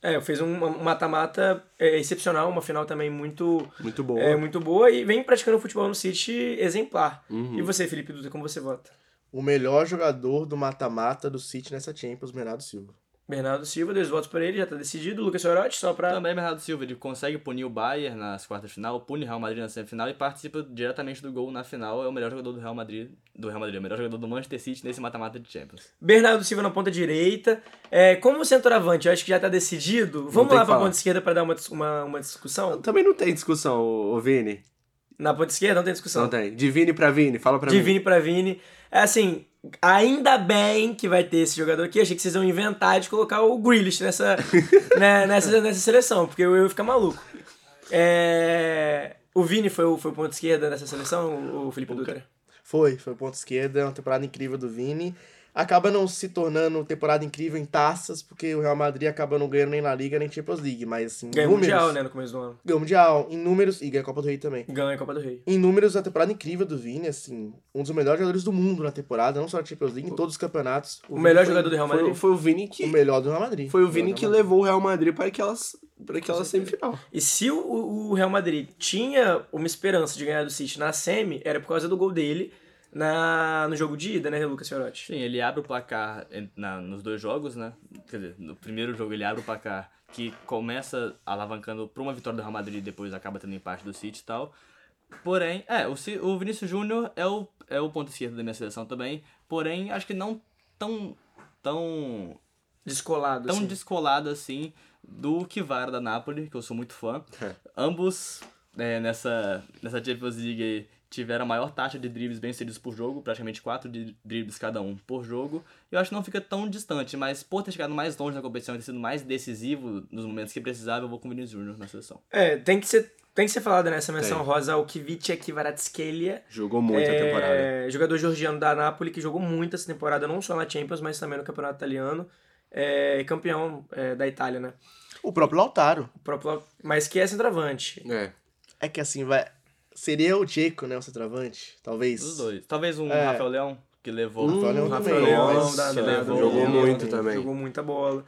É, fez um um mata-mata é, excepcional, uma final também muito, Muito boa. é, muito boa e vem praticando futebol no City exemplar. Uhum. E você, Felipe Dutra, como você vota? O melhor jogador do mata-mata do City nessa Champions, Bernardo Silva. Bernardo Silva, dois votos por ele, já tá decidido. Lucas Sorotti, só pra. Também Bernardo Silva, ele consegue punir o Bayern nas quartas de final, pune o Real Madrid na semifinal e participa diretamente do gol na final. É o melhor jogador do Real Madrid, do Real Madrid, é o melhor jogador do Manchester City nesse mata-mata de Champions. Bernardo Silva na ponta direita. É, como centroavante, eu acho que já tá decidido. Vamos lá pra falar. ponta esquerda pra dar uma, uma, uma discussão? Também não tem discussão, ô, Vini. Na ponta esquerda não tem discussão. Não tem. De Vini pra Vini, fala pra De mim. Vini pra Vini. É assim, ainda bem que vai ter esse jogador aqui. Achei que vocês iam inventar de colocar o Grealish nessa, (laughs) né, nessa, nessa seleção, porque eu ia ficar maluco. É, O Vini foi o, foi o ponto esquerda nessa seleção, o- o Felipe Dutra? Foi, foi ponto esquerda, é uma temporada incrível do Vini. Acaba não se tornando temporada incrível em taças, porque o Real Madrid acaba não ganhando nem na Liga nem Champions League, mas assim, Ganhou o números, Mundial, né, no começo do ano. Ganhou o Mundial, em números, e ganha a Copa do Rei também. Ganhou a Copa do Rei. Em números, a temporada incrível do Vini, assim, um dos melhores jogadores do mundo na temporada, não só na Champions League, em todos os campeonatos. O Vini melhor foi jogador do Real Foi, Madrid. foi o Vini que. O melhor do Real Madrid. Foi o Vini que levou o Real Madrid para aquelas, para aquela semifinal. E se o, o Real Madrid tinha uma esperança de ganhar do City na semi, era por causa do gol dele na, no jogo de ida, né, Lucas Fiorotti? Sim, ele abre o placar na, nos dois jogos, né? Quer dizer, no primeiro jogo ele abre o placar que começa alavancando para uma vitória do Real Madrid e depois acaba tendo empate do City e tal. Porém, é, o, o Vinícius Júnior é o, é o ponto esquerdo da minha seleção também. Porém, acho que não tão, tão Descolado, tão assim. descolado assim do Kivara da Napoli, que eu sou muito fã. Ambos é, nessa, nessa Champions League aí, tiveram a maior taxa de dribles bem sucedidos por jogo, praticamente 4 dribles cada um por jogo. Eu acho que não fica tão distante, mas por ter chegado mais longe na competição e ter sido mais decisivo nos momentos que precisava, eu vou com o Vinícius Júnior na seleção. É, tem que ser, tem que ser falado nessa menção Tem. rosa ao Kvicia Kvaratskhelia. Jogou muito a É, temporada. Jogador georgiano da Napoli que jogou muito essa temporada, não só na Champions, mas também no Campeonato Italiano. É, campeão é, da Itália, né? O próprio Lautaro. O próprio, mas que é centroavante. É. É que assim, vai. Seria o Dzeko, né? O centroavante? Talvez. Os dois. Talvez um É. Rafael Leão, que levou. Hum, Rafael Leão O também, Rafael Leão da, que da- levou- Jogou Milan, muito também. Jogou muita bola.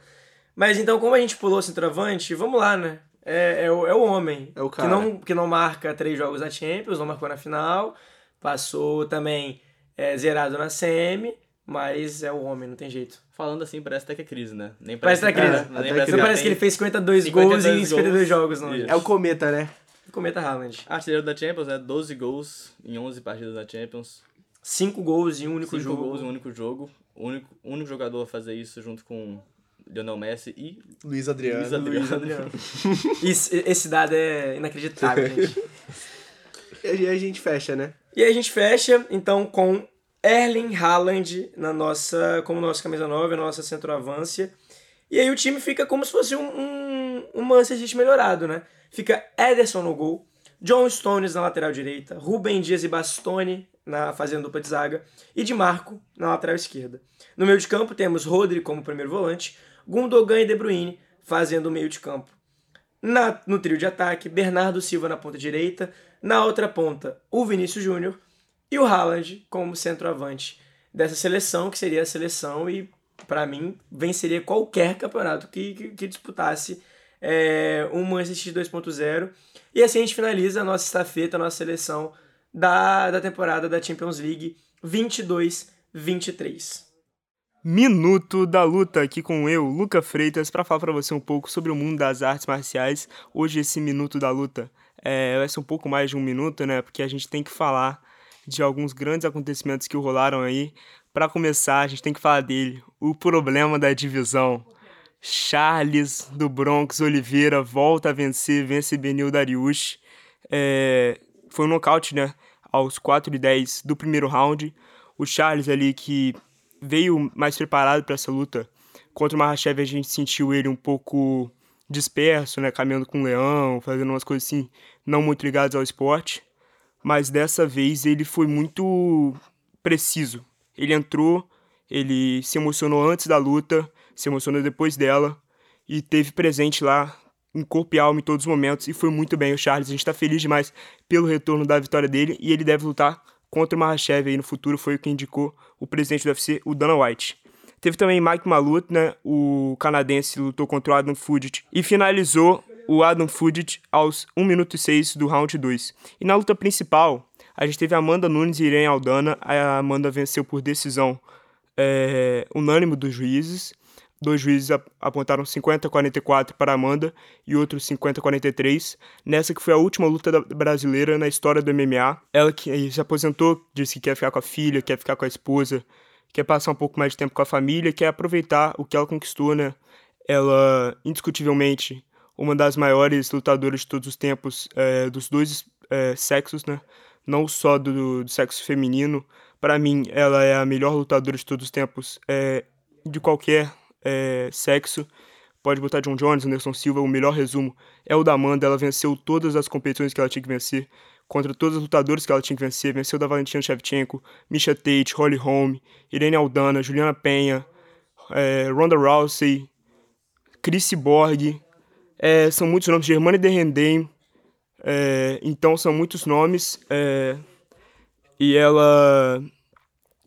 Mas então, como a gente pulou centroavante, vamos lá, né? É, é, o, é o homem. É o Que cara. não, que não marca três jogos na Champions, não marcou na final. Passou também é, zerado na semi, mas é o homem, não tem jeito. Falando assim, parece até que é crise, né? Nem Parece até que é crise. nem Até parece que parece que ele fez 52, 52 gols em 52 gols. jogos, não. Isso. É o Cometa, né? Cometa Haaland. Artilheiro da Champions, né? 12 gols em 11 partidas da Champions. Cinco gols em um único 5 jogo. gols em um único jogo. O único, único jogador a fazer isso junto com Lionel Messi e Luiz Adriano. Luiz Adriano. Luiz Adriano. (laughs) Isso, esse dado é inacreditável, (laughs) gente. E aí a gente fecha, né? E aí a gente fecha, então, com Erling Haaland na nossa, como nossa camisa 9, a nossa centroavância. E aí o time fica como se fosse um, um, um Manchester City melhorado, né? Fica Ederson no gol, John Stones na lateral direita, Rubem Dias e Bastoni na fazendo dupla de zaga e Di Marco na lateral esquerda. No meio de campo temos Rodri como primeiro volante, Gundogan e De Bruyne fazendo o meio de campo. Na, no trio de ataque, Bernardo Silva na ponta direita, na outra ponta, o Vinícius Júnior e o Haaland como centroavante dessa seleção, que seria a seleção e, para mim, venceria qualquer campeonato que, que, que disputasse é, um Manchester City 2.0. E assim a gente finaliza a nossa estafeta, a nossa seleção da, da temporada da Champions League 22-23. Minuto da luta aqui com eu, Luca Freitas, para falar para você um pouco sobre o mundo das artes marciais. Hoje esse minuto da luta é, vai ser um pouco mais de um minuto, né? Porque a gente tem que falar de alguns grandes acontecimentos que rolaram aí. Para começar, a gente tem que falar dele, o problema da divisão. Charles do Bronx Oliveira volta a vencer, vence Benil Dariush. É, foi um nocaute, né? Aos 4 e 10 do primeiro round. O Charles ali que veio mais preparado para essa luta. Contra o Mahashev a gente sentiu ele um pouco disperso, né? Caminhando com o leão, fazendo umas coisas assim, não muito ligadas ao esporte. Mas dessa vez ele foi muito preciso. Ele entrou, ele se emocionou antes da luta, se emocionou depois dela e teve presente lá em corpo e alma em todos os momentos e foi muito bem o Charles. A gente tá feliz demais pelo retorno da vitória dele e ele deve lutar contra o Mahashev aí no futuro, foi o que indicou o presidente do UFC, o Dana White. Teve também Mike Malut, né? O canadense lutou contra o Adam Fudit e finalizou o Adam Fudit aos 1 minuto e 6 do round 2. E na luta principal, a gente teve Amanda Nunes e Irene Aldana. A Amanda venceu por decisão é, unânime dos juízes. Dois juízes apontaram 50-44 para Amanda e outros 50-43. Nessa que foi a última luta brasileira na história do MMA. Ela que se aposentou, disse que quer ficar com a filha, quer ficar com a esposa, quer passar um pouco mais de tempo com a família, quer aproveitar o que ela conquistou, né? Ela, indiscutivelmente, uma das maiores lutadoras de todos os tempos, é, dos dois é, sexos, né? Não só do, do sexo feminino. Para mim, ela é a melhor lutadora de todos os tempos, é, de qualquer é, sexo. Pode botar John Jones, Anderson Silva, o melhor resumo é o da Amanda. Ela venceu todas as competições que ela tinha que vencer, contra todos os lutadores que ela tinha que vencer. Venceu da Valentina Shevchenko, Misha Tate, Holly Holm, Irene Aldana, Juliana Penha, é, Ronda Rousey, Chris Borg. É, são muitos nomes, Germane de Rendem. É, então são muitos nomes. É, e ela,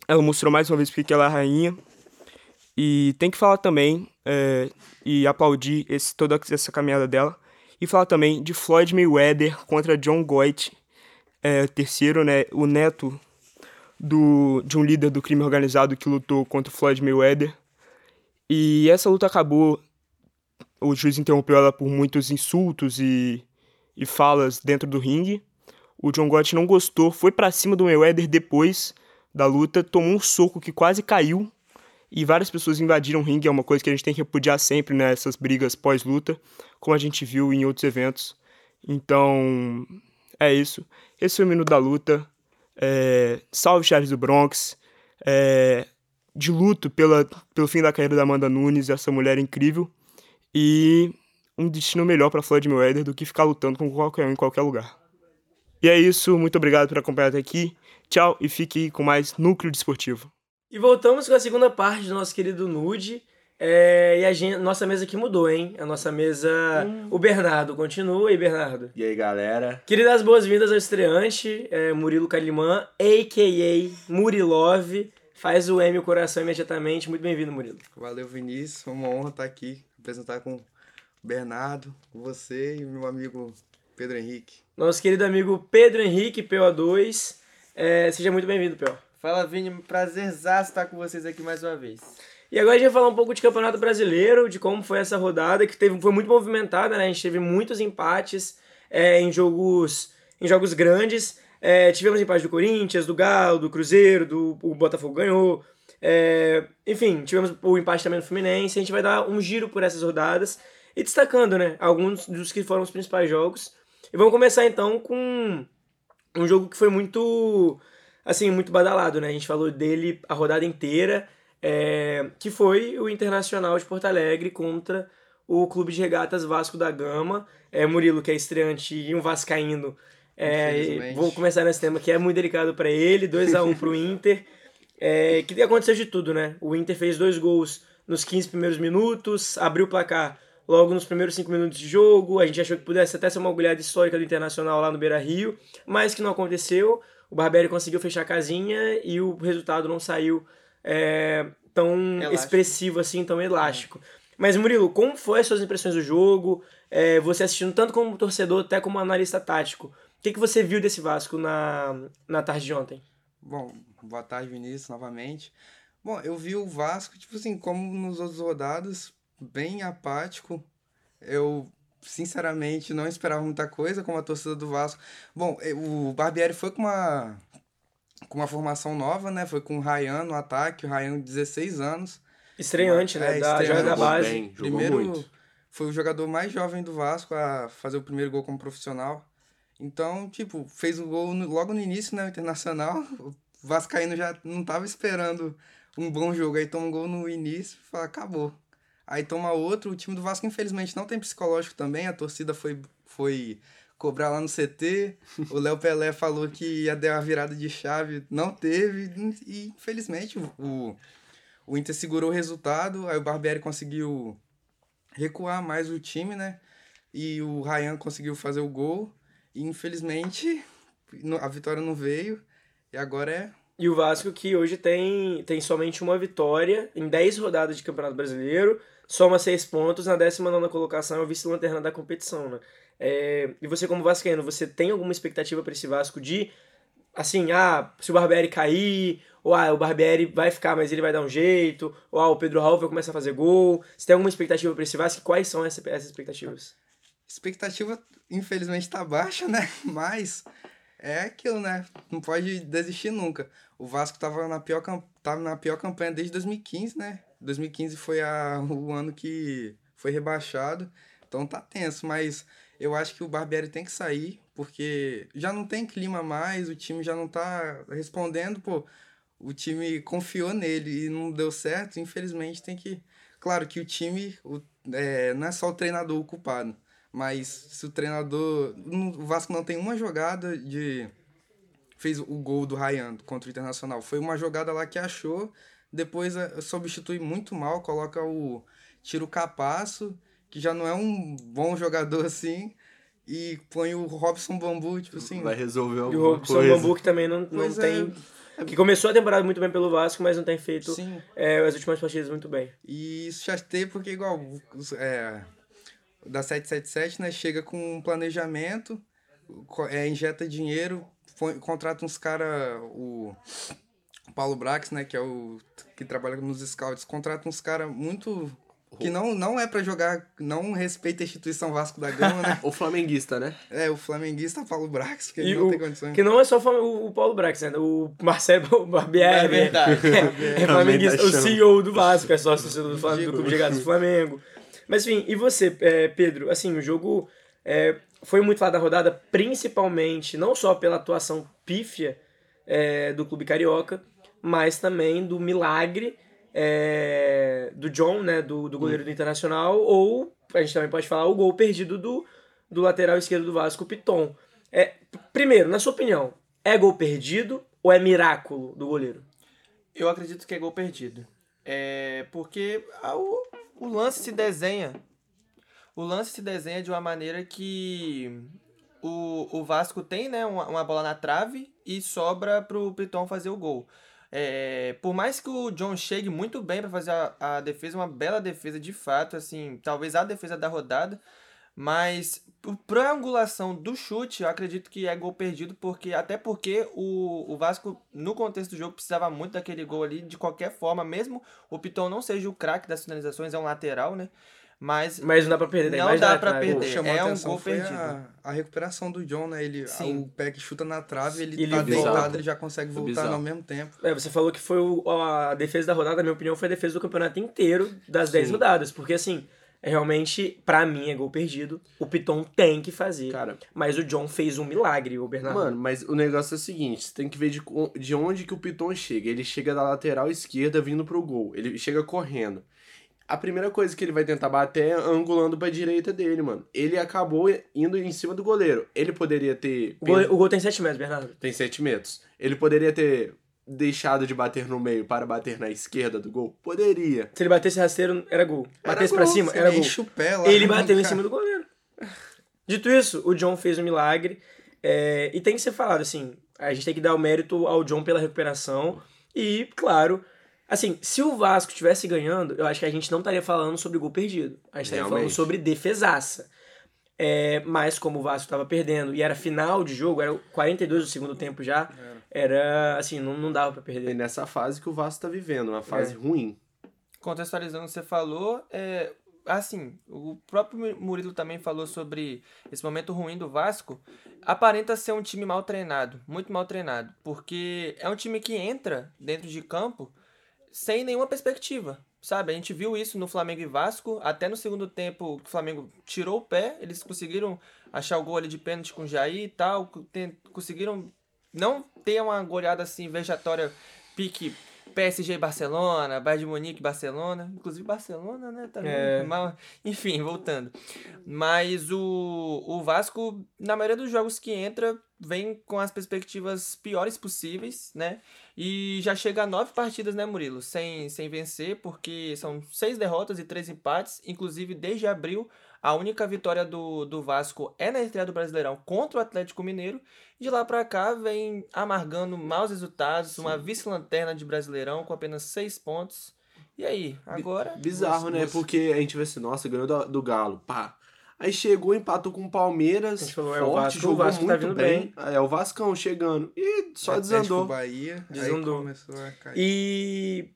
ela mostrou mais uma vez porque ela é a rainha. E tem que falar também é, e aplaudir esse, toda essa caminhada dela. E falar também de Floyd Mayweather contra John Goit, é, terceiro, né, o neto do, de um líder do crime organizado que lutou contra Floyd Mayweather. E essa luta acabou, o juiz interrompeu ela por muitos insultos e, e falas dentro do ringue. O John Gotti não gostou, foi para cima do Mayweather depois da luta, tomou um soco que quase caiu e várias pessoas invadiram o ringue, é uma coisa que a gente tem que repudiar sempre nessas né, brigas pós-luta, como a gente viu em outros eventos. Então, é isso. Esse foi o Minuto da Luta. É, salve Charles do Bronx. É, de luto pela, pelo fim da carreira da Amanda Nunes, essa mulher incrível. E um destino melhor para Floyd Mayweather do que ficar lutando com qualquer um em qualquer lugar. E é isso, muito obrigado por acompanhar até aqui. Tchau e fique com mais Núcleo Desportivo. E voltamos com a segunda parte do nosso querido Nude. É, e a gente, nossa mesa aqui mudou, hein? A nossa mesa. Hum. O Bernardo continua. E Bernardo? E aí, galera? Queria dar as boas-vindas ao estreante, é, Murilo Calimã, a.k.a. Murilove. Faz o M o coração imediatamente. Muito bem-vindo, Murilo. Valeu, Vinícius. Uma honra estar aqui, apresentar com o Bernardo, com você e meu amigo Pedro Henrique. Nosso querido amigo Pedro Henrique, PO2. É, seja muito bem-vindo, PO. Fala, Vini, prazerzaço estar com vocês aqui mais uma vez. E agora a gente vai falar um pouco de Campeonato Brasileiro, de como foi essa rodada, que teve, foi muito movimentada, né? A gente teve muitos empates é, em jogos em jogos grandes. É, tivemos empate do Corinthians, do Galo, do Cruzeiro, do o Botafogo ganhou. É, enfim, tivemos o empate também no Fluminense. A gente vai dar um giro por essas rodadas e destacando, né? Alguns dos que foram os principais jogos. E vamos começar então com um jogo que foi muito assim, muito badalado, né? A gente falou dele a rodada inteira, é, que foi o Internacional de Porto Alegre contra o Clube de Regatas Vasco da Gama. É, Murilo, que é estreante e um vascaíno. É, vou começar nesse tema que é muito delicado para ele, 2 a 1 um pro (laughs) Inter. É, que aconteceu de tudo, né? O Inter fez dois gols nos 15 primeiros minutos, abriu o placar logo nos primeiros 5 minutos de jogo. A gente achou que pudesse até ser uma agulhada histórica do Internacional lá no Beira Rio, mas que não aconteceu o Barbieri conseguiu fechar a casinha e o resultado não saiu é, tão elástico. expressivo assim, tão elástico. Mas Murilo, como foi as suas impressões do jogo? É, você assistindo tanto como torcedor até como analista tático. O que, que você viu desse Vasco na, na tarde de ontem? Bom, boa tarde Vinícius, novamente. Bom, eu vi o Vasco, tipo assim, como nos outros rodadas, bem apático. Eu sinceramente, não esperava muita coisa como a torcida do Vasco. Bom, eh, o Barbieri foi com uma, com uma formação nova, né? Foi com o Ryan no ataque, o Ryan 16 anos. Estreante, né? É, da estreante. da base. Bem, Primeiro, muito. foi o jogador mais jovem do Vasco a fazer o primeiro gol como profissional. Então, tipo, fez o gol no, logo no início, né? O Internacional. O Vascaíno já não estava esperando um bom jogo. Aí toma um gol no início e fala, acabou. Aí toma outro. O time do Vasco, infelizmente, não tem psicológico também. A torcida foi, foi cobrar lá no CT. O Léo Pelé falou que ia dar uma virada de chave. Não teve. E, infelizmente, o, o Inter segurou o resultado. Aí o Barbieri conseguiu recuar mais o time, né? E o Ryan conseguiu fazer o gol. E, infelizmente, a vitória não veio. E agora é e o Vasco que hoje tem, tem somente uma vitória em 10 rodadas de Campeonato Brasileiro soma seis pontos, na 19 colocação é o vice-lanterna da competição, né? É, e você, como Vascaíno, você tem alguma expectativa para esse Vasco de, assim, ah, se o Barbieri cair, ou ah, o Barbieri vai ficar, mas ele vai dar um jeito, ou ah, o Pedro Raul vai começar a fazer gol. Você tem alguma expectativa para esse Vasco? Quais são essas, essas expectativas? Expectativa, infelizmente, tá baixa, né? (laughs) Mas é aquilo, né? Não pode desistir nunca. O Vasco tava na pior, tava na pior campanha desde 2015, né? 2015 foi a, (laughs) o ano que foi rebaixado, então tá tenso, mas eu acho que o Barbieri tem que sair, porque já não tem clima mais, o time já não tá respondendo, pô, o time confiou nele e não deu certo, infelizmente tem que... Claro que o time, o, é, não é só o treinador o culpado, mas se o treinador... O Vasco não tem uma jogada de... Fez o gol do Ryan contra o Internacional. Foi uma jogada lá que achou depois é, substitui muito mal, coloca o. Tira o Capasso, que já não é um bom jogador (laughs) assim, e põe o Robson Bambu, tipo assim. Vai resolver alguma coisa. E o Robson coisa. Bambu que também não, não tem. É. Que começou a temporada muito bem pelo Vasco, mas não tem feito é, as últimas partidas muito bem. E isso já teve porque, igual, é, da 777, né, chega com um planejamento, é, injeta dinheiro, põe, contrata uns caras, o o Paulo Brax, né, que é o que trabalha nos scouts, contrata uns caras muito que não, não é pra jogar, não respeita a instituição Vasco da Gama, né? (laughs) O flamenguista, né? É, o flamenguista Paulo Brax, que E ele não o- tem condições. Que não é só o o, Paulo Brax, né? O Marcelo (laughs) Barbieri. É verdade. É, é flamenguista, Também o tá CEO do Vasco, é sócio do, Flamengo, do Clube de Regatas do Flamengo. Mas enfim, e você, é, Pedro? Assim, o jogo é, foi muito falado da rodada, principalmente, não só pela atuação pífia é, do Clube Carioca, mas também do milagre é, do John, né? Do, do goleiro do Internacional, ou a gente também pode falar o gol perdido do, do lateral esquerdo do Vasco, Piton. É, primeiro, na sua opinião, é gol perdido ou é miraculo do goleiro? Eu acredito que é gol perdido. É porque o, o lance se desenha. O lance se desenha de uma maneira que o, o Vasco tem né, uma, uma bola na trave e sobra pro Piton fazer o gol. É, por mais que o John chegue muito bem para fazer a, a defesa, uma bela defesa de fato, assim, talvez a defesa da rodada, mas por- pra angulação do chute, eu acredito que é gol perdido, porque até porque o, o Vasco, no contexto do jogo, precisava muito daquele gol ali, de qualquer forma, mesmo o Piton não seja o craque das finalizações, é um lateral, né? Mas Mas não dá pra perder. né? Não dá a pra trave. perder. chamou é um gol perdido. A, a recuperação do John, né? Ele, Sim. o pé que chuta na trave, ele, Ele tá volta. deitado, ele já consegue voltar ao mesmo tempo. É, você falou que foi o- a defesa da rodada, na minha opinião, foi a defesa do campeonato inteiro das 10 rodadas. Porque, assim, é realmente, pra mim, é gol perdido. O Piton tem que fazer. Cara, Mas o John fez um milagre, o Bernardo. Mano, mas o negócio é o seguinte, você tem que ver de, de onde que o Piton chega. Ele chega da lateral esquerda vindo pro gol. Ele chega correndo. A primeira coisa que ele vai tentar bater é angulando pra direita dele, mano. Ele acabou indo em cima do goleiro. Ele poderia ter... o, gol, o gol tem 7 metros, Bernardo. Tem 7 metros. Ele poderia ter deixado de bater no meio para bater na esquerda do gol? Poderia. Se ele batesse rasteiro, era gol. Era Batesse gol, pra cima, era gol. o pé lá. Ele no bateu em cima do goleiro. Dito isso, o John fez um milagre. é, e tem que ser falado, assim, a gente tem que dar o mérito ao John pela recuperação. E, claro, assim, se o Vasco estivesse ganhando, eu acho que a gente não estaria falando sobre gol perdido. A gente estaria falando sobre defesaça. É, mas como o Vasco estava perdendo e era final de jogo, era o 42 do segundo tempo já, era assim, não, não dava pra É perder. nessa fase que o Vasco tá vivendo, uma fase É. ruim. contextualizando o que você falou, é, assim, o próprio Murilo também falou sobre esse momento ruim do Vasco. Aparenta ser um time mal treinado, muito mal treinado, porque é um time que entra dentro de campo sem nenhuma perspectiva. Sabe, a gente viu isso no Flamengo e Vasco, até no segundo tempo que o Flamengo tirou o pé, eles conseguiram achar o gol ali de pênalti com o Jair e tal, conseguiram não ter uma goleada assim vejatória pique PSG Barcelona, Bayern de Munique Barcelona, inclusive Barcelona, né, também, É. mal- enfim, voltando. Mas o, o Vasco, na maioria dos jogos que entra, vem com as perspectivas piores possíveis, né, e já chega a nove partidas, né, Murilo, sem, sem vencer, porque são seis derrotas e três empates, inclusive desde abril, a única vitória do, do Vasco é na estreia do Brasileirão contra o Atlético Mineiro, de lá pra cá vem amargando maus resultados, uma vice-lanterna de Brasileirão com apenas seis pontos. E aí, agora? Bizarro, né? Porque a gente vê assim, nossa, ganhou do, do Galo, pá. Aí chegou, empatou com o Palmeiras, A gente falou, é, o forte, Vasco- o jogou Vasco tá muito vindo bem. É, o Vascão chegando. E só Atlético desandou. Bahia, Desandou. aí começou a cair. E,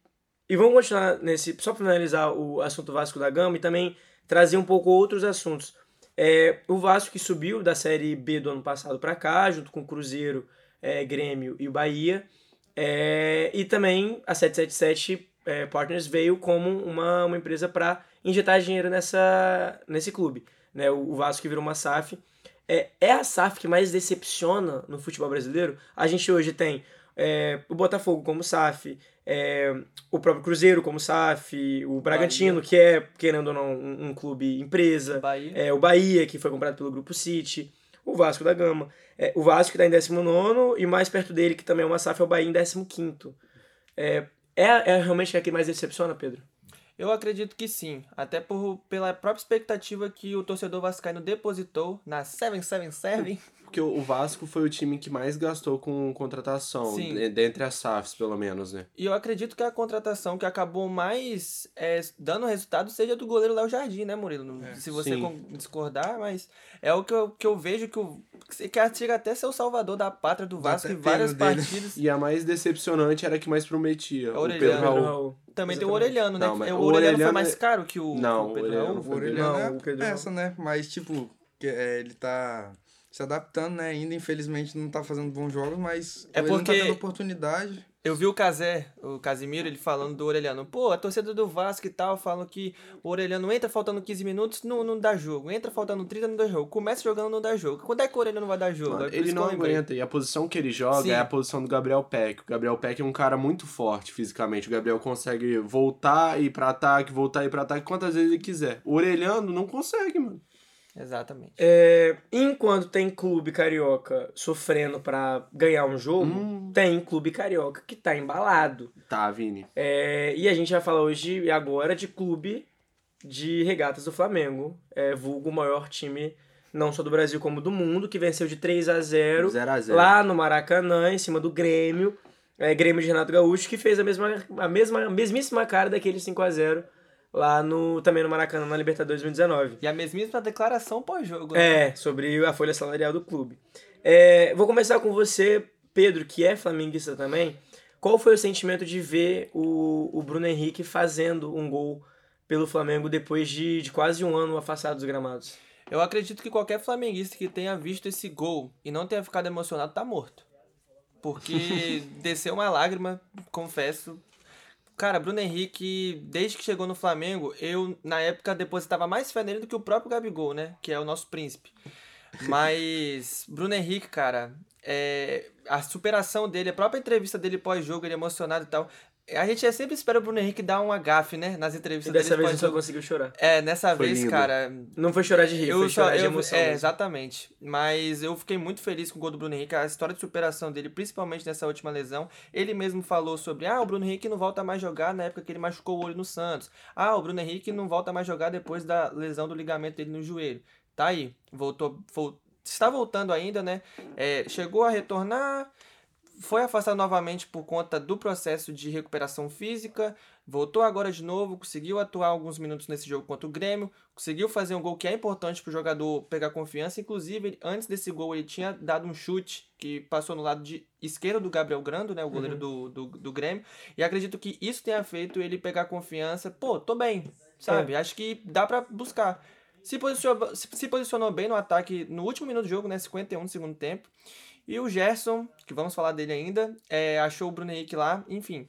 e vamos continuar nesse. Só para finalizar o assunto Vasco da Gama e também trazer um pouco outros assuntos. É, o Vasco que subiu da Série B do ano passado para cá, junto com o Cruzeiro, é, Grêmio e o Bahia. É, e também a 777 é, Partners veio como uma, uma empresa para injetar dinheiro nessa, nesse clube. Né? O, Vasco que virou uma SAF. É, é a SAF que mais decepciona no futebol brasileiro. A gente hoje tem é, o Botafogo como SAF, é, o próprio Cruzeiro como SAF, o Bragantino, que é, querendo ou não, um, um clube empresa, Bahia. é, o Bahia, que foi comprado pelo Grupo City, o Vasco da Gama, é, o Vasco que está em 19 e mais perto dele, que também é uma SAF, é o Bahia em 15. É, é, é realmente a que mais decepciona, Pedro? Eu acredito que sim, até por, pela própria expectativa que o torcedor vascaíno depositou na 777 (laughs) porque o Vasco foi o time que mais gastou com contratação, Sim. de- dentre as SAFs, pelo menos, né? E eu acredito que a contratação que acabou mais é, dando resultado seja do goleiro Léo Jardim, né, Murilo? Não- Se você Sim. discordar, mas é o que eu, que eu vejo que, o, que chega até ser o salvador da pátria do Vasco em várias partidas. E a mais decepcionante era a que mais prometia, o Aureliano. Pedro Raul. Raul. Também tem o Exatamente. Orelhano, né? Não, mas o o Orelhano foi Orelhano mais é- caro que o, Não, que o o Pedro Orelhano Raul. foi O Orelhano Não, é o Pedro essa, né? Mas, tipo, que, é, ele tá se adaptando, né? Ainda, infelizmente, não tá fazendo bons jogos, mas É ele não tá porque- tendo oportunidade. Eu vi o Casé, o Casimiro, ele falando do Orelhano. Pô, a torcida do Vasco e tal, falam que o Orelhano entra faltando 15 minutos, não, não dá jogo. Entra faltando 30, não dá jogo. Começa jogando, não dá jogo. Quando é que o Orelhano vai dar jogo? Mano, É ele não aguenta. E a posição que ele joga Sim. é a posição do Gabriel Peck. O Gabriel Peck é um cara muito forte fisicamente. O Gabriel consegue voltar e ir pra ataque, voltar e ir pra ataque quantas vezes ele quiser. O Orelhano não consegue, mano. Exatamente. É, enquanto tem clube carioca sofrendo pra ganhar um jogo, Hum. tem clube carioca que tá embalado. Tá, Vini. É, e a gente vai falar hoje e agora de clube de regatas do Flamengo, é, vulgo o maior time não só do Brasil como do mundo, que venceu de 3 a 0 0x0. lá no Maracanã, em cima do Grêmio. É, Grêmio de Renato Gaúcho, que fez a mesma, a mesma a mesmíssima cara daquele 5 a 0 lá no também no Maracanã na Libertadores 2019. E a mesmíssima declaração pós-jogo. né? É, sobre a folha salarial do clube. É, vou começar com você, Pedro, que é flamenguista também. Qual foi o sentimento de ver o, o Bruno Henrique fazendo um gol pelo Flamengo depois de, de quase um ano afastado dos gramados? Eu acredito que qualquer flamenguista que tenha visto esse gol e não tenha ficado emocionado tá morto. Porque (laughs) desceu uma lágrima, confesso. Cara, Bruno Henrique, desde que chegou no Flamengo, eu, na época, depositava mais fé nele do que o próprio Gabigol, né? Que é o nosso príncipe. Mas, (laughs) Bruno Henrique, cara, é, a superação dele, a própria entrevista dele pós-jogo, ele emocionado e tal. A gente sempre espera o Bruno Henrique dar um agafe, né? Nas E entrevistas dessa dele vez ele só conseguiu chorar. É, nessa Foi vez, lindo. cara, Não foi chorar de rir, foi eu só, chorar de eu, emoção. é, mesmo. exatamente. Mas eu fiquei muito feliz com o gol do Bruno Henrique, a história de superação dele, principalmente nessa última lesão. Ele mesmo falou sobre, ah, o Bruno Henrique não volta mais jogar na época que ele machucou o olho no Santos. Ah, o Bruno Henrique não volta mais jogar depois da lesão do ligamento dele no joelho. Tá aí, voltou, vol- está voltando ainda, né? É, chegou a retornar, foi afastado novamente por conta do processo de recuperação física, voltou agora de novo, conseguiu atuar alguns minutos nesse jogo contra o Grêmio, conseguiu fazer um gol que é importante para o jogador pegar confiança. Inclusive, antes desse gol, ele tinha dado um chute que passou no lado de esquerdo do Gabriel Grando, né, o goleiro do, do, do Grêmio. E acredito que isso tenha feito ele pegar confiança. Pô, tô bem, sabe? Acho que dá para buscar. Se posicionou, se se posicionou bem no ataque no último minuto do jogo, né, 51 do segundo tempo. E o Gerson, que vamos falar dele ainda, é, achou o Bruno Henrique lá, enfim.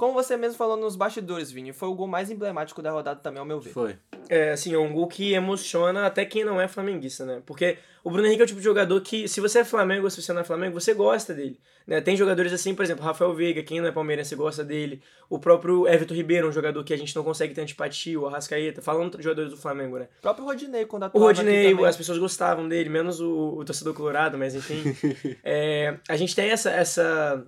Como você mesmo falou nos bastidores, Vini, foi o gol mais emblemático da rodada também, ao meu ver. Foi. É, assim, é um gol que emociona até quem não é flamenguista, né? Porque o Bruno Henrique é o tipo de jogador que, se você é Flamengo ou se você não é Flamengo, você gosta dele. Né? Tem jogadores assim, por exemplo, Rafael Veiga, quem não é palmeirense gosta dele. O próprio Everton Ribeiro, um jogador que a gente não consegue ter antipatia, o Arrascaeta, falando de jogadores do Flamengo, né? O próprio Rodinei, quando O atuava aqui Rodinei, as pessoas gostavam dele, menos o, o torcedor colorado, mas enfim. (laughs) É, a gente tem essa, essa,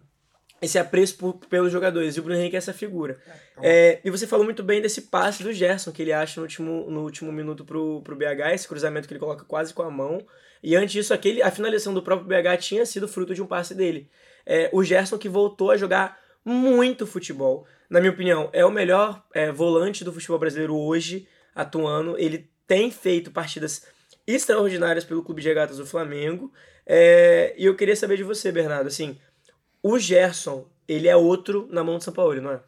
esse apreço por- pelos jogadores, e o Bruno Henrique é essa figura. É, e você falou muito bem desse passe do Gerson, que ele acha no último, no último minuto pro, pro BH, esse cruzamento que ele coloca quase com a mão. E antes disso, aquele, a finalização do próprio BH tinha sido fruto de um passe dele. É, o Gerson que voltou a jogar muito futebol. Na minha opinião, é o melhor é, volante do futebol brasileiro hoje, atuando. Ele tem feito partidas extraordinárias pelo Clube de Regatas do Flamengo. É, e eu queria saber de você, Bernardo, assim, o Gerson, ele é outro na mão de São Paulo, não é?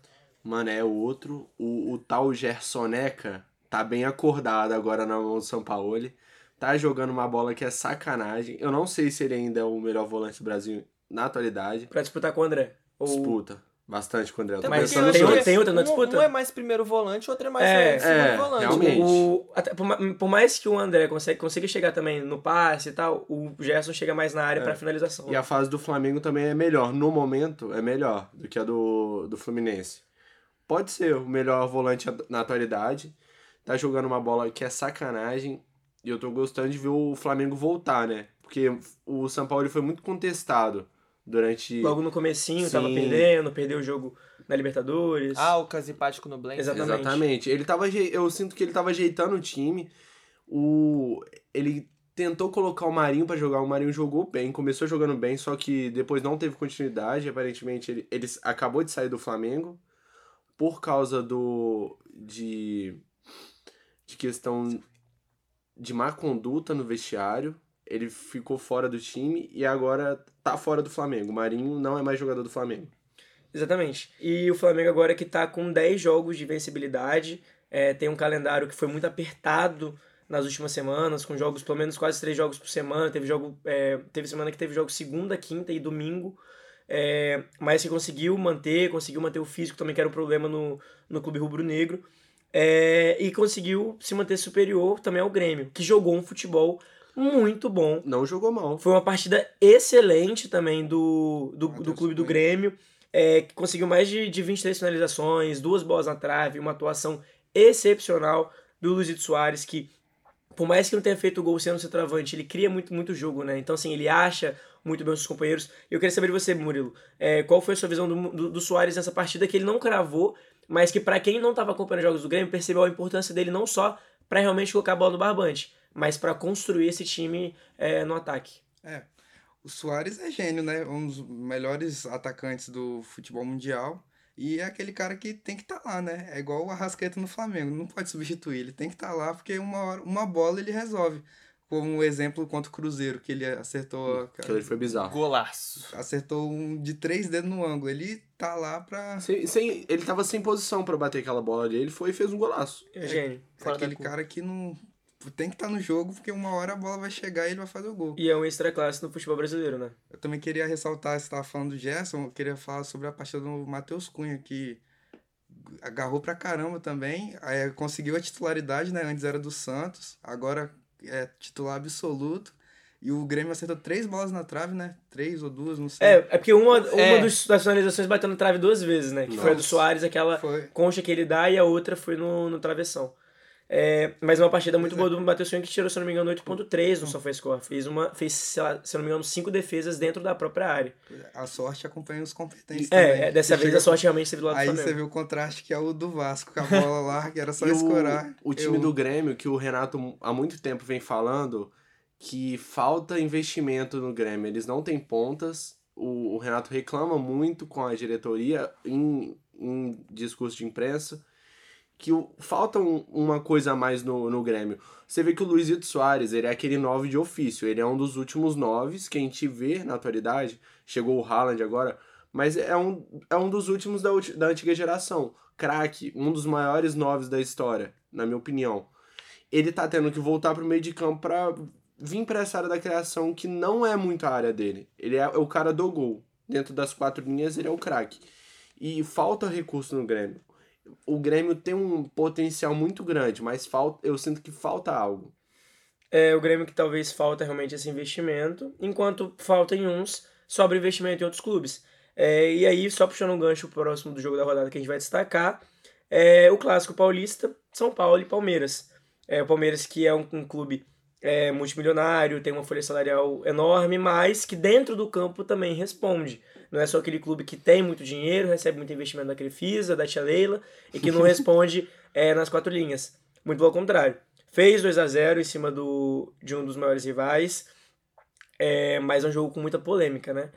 Mano, é outro. O, o tal Gersoneca tá bem acordado agora na mão do São Paulo. Tá jogando uma bola que é sacanagem. Eu não sei se ele ainda é o melhor volante do Brasil na atualidade. Pra disputar com o André. Ou... Disputa bastante com o André. Mas tem que tem outra na um- disputa? Um é mais primeiro volante, o outro é mais É, segundo é, volante. realmente. O, até, por, por mais que o André consiga, consiga chegar também no passe e tal, o Gerson chega mais na área pra finalização. E a fase do Flamengo também é melhor. No momento, é melhor do que a do, do Fluminense. Pode ser o melhor volante na atualidade. Tá jogando uma bola que é sacanagem. E eu tô gostando de ver o Flamengo voltar, né? Porque o São Paulo foi muito contestado durante. Logo no comecinho, tava Sim. perdendo, perdeu o jogo na Libertadores. Alcas empático no Blend. Exatamente. Exatamente. Ele tava, eu sinto que ele tava ajeitando o time. O, ele tentou colocar o Marinho pra jogar, o Marinho jogou bem, começou jogando bem, só que depois não teve continuidade, aparentemente ele, ele acabou de sair do Flamengo por causa do de de questão de má conduta no vestiário, ele ficou fora do time e agora tá fora do Flamengo. O Marinho não é mais jogador do Flamengo. Exatamente. E o Flamengo agora que tá com 10 jogos de vencibilidade, é, tem um calendário que foi muito apertado nas últimas semanas, com jogos, pelo menos quase três jogos por semana. Teve jogo, é, teve semana que teve jogo segunda, quinta e domingo. É, mas que conseguiu manter, conseguiu manter o físico também, que era um problema no, no clube rubro-negro. É, e conseguiu se manter superior também ao Grêmio, que jogou um futebol muito bom. Não jogou mal. Foi uma partida excelente também do, do, do clube do Grêmio, é, que conseguiu mais de, de 23 finalizações, duas bolas na trave, uma atuação excepcional do Luizito Soares, que por mais que não tenha feito o gol sendo centroavante, ele cria muito, muito jogo, né? Então, assim, ele acha muito bem os seus companheiros. Eu queria saber de você, Murilo, é, qual foi a sua visão do, do, do Soares nessa partida que ele não cravou, mas que para quem não estava acompanhando os jogos do Grêmio, percebeu a importância dele não só para realmente colocar a bola no barbante, mas para construir esse time é, no ataque. É, o Soares é gênio, né? Um dos melhores atacantes do futebol mundial. E é aquele cara que tem que estar tá lá, né? É igual o Arrascaeta no Flamengo, não pode substituir, ele tem que estar tá lá porque uma, hora, uma bola ele resolve. Como um exemplo contra o Cruzeiro, que ele acertou. Aquele foi bizarro. Golaço. Acertou um de três dedos no ângulo. Ele tá lá pra. Sem, sem, ele tava sem posição para bater aquela bola ali, ele foi e fez um golaço. É gênio. É aquele cara que não tem que estar tá no jogo, porque uma hora a bola vai chegar e ele vai fazer o gol. E é um extra classe no futebol brasileiro, né? Eu também queria ressaltar, você estava falando do Gerson, eu queria falar sobre a partida do Matheus Cunha, que agarrou pra caramba também, aí conseguiu a titularidade, né? Antes era do Santos, agora é titular absoluto. E o Grêmio acertou três bolas na trave, né? Três ou duas, não sei. É, é porque uma, uma é. das finalizações bateu na trave duas vezes, né? Que Nossa. foi a do Soares, aquela foi. concha que ele dá, e a outra foi no, no travessão. É, mas uma partida muito boa do Matheus que tirou, se não me engano, 8.3 no SofaScore. Fez, uma, fez se não me engano, cinco defesas dentro da própria área. A sorte acompanha os competentes é, também. É, dessa vez a sorte realmente esteve do lado Aí do você vê o contraste que é o do Vasco, com a bola lá, que era só escorar. O, o time eu... do Grêmio, que o Renato há muito tempo vem falando, que falta investimento no Grêmio. Eles não têm pontas. O, o Renato reclama muito com a diretoria em, em discurso de imprensa que falta um, uma coisa a mais no, no Grêmio. Você vê que o Luizito Soares, ele é aquele nove de ofício, ele é um dos últimos noves que a gente vê na atualidade, chegou o Haaland agora, mas é um, é um dos últimos da, da antiga geração. Craque, um dos maiores noves da história, na minha opinião. Ele tá tendo que voltar pro meio de campo pra vir pra essa área da criação que não é muito a área dele. Ele é o cara do gol. Dentro das quatro linhas, ele é o craque. E falta recurso no Grêmio o Grêmio tem um potencial muito grande, mas falta, eu sinto que falta algo. É o Grêmio que talvez falta realmente esse investimento, enquanto falta em uns, sobra investimento em outros clubes. É, e aí, só puxando um gancho próximo do jogo da rodada que a gente vai destacar, é o clássico paulista, São Paulo e Palmeiras. É, o Palmeiras que é um, um clube é, multimilionário, tem uma folha salarial enorme, mas que dentro do campo também responde. Não é só aquele clube que tem muito dinheiro, recebe muito investimento da Crefisa, da Tia Leila, e que não (laughs) responde é, nas quatro linhas. Muito pelo contrário. Fez 2 a 0 em cima do, de um dos maiores rivais, é, mas é um jogo com muita polêmica, né?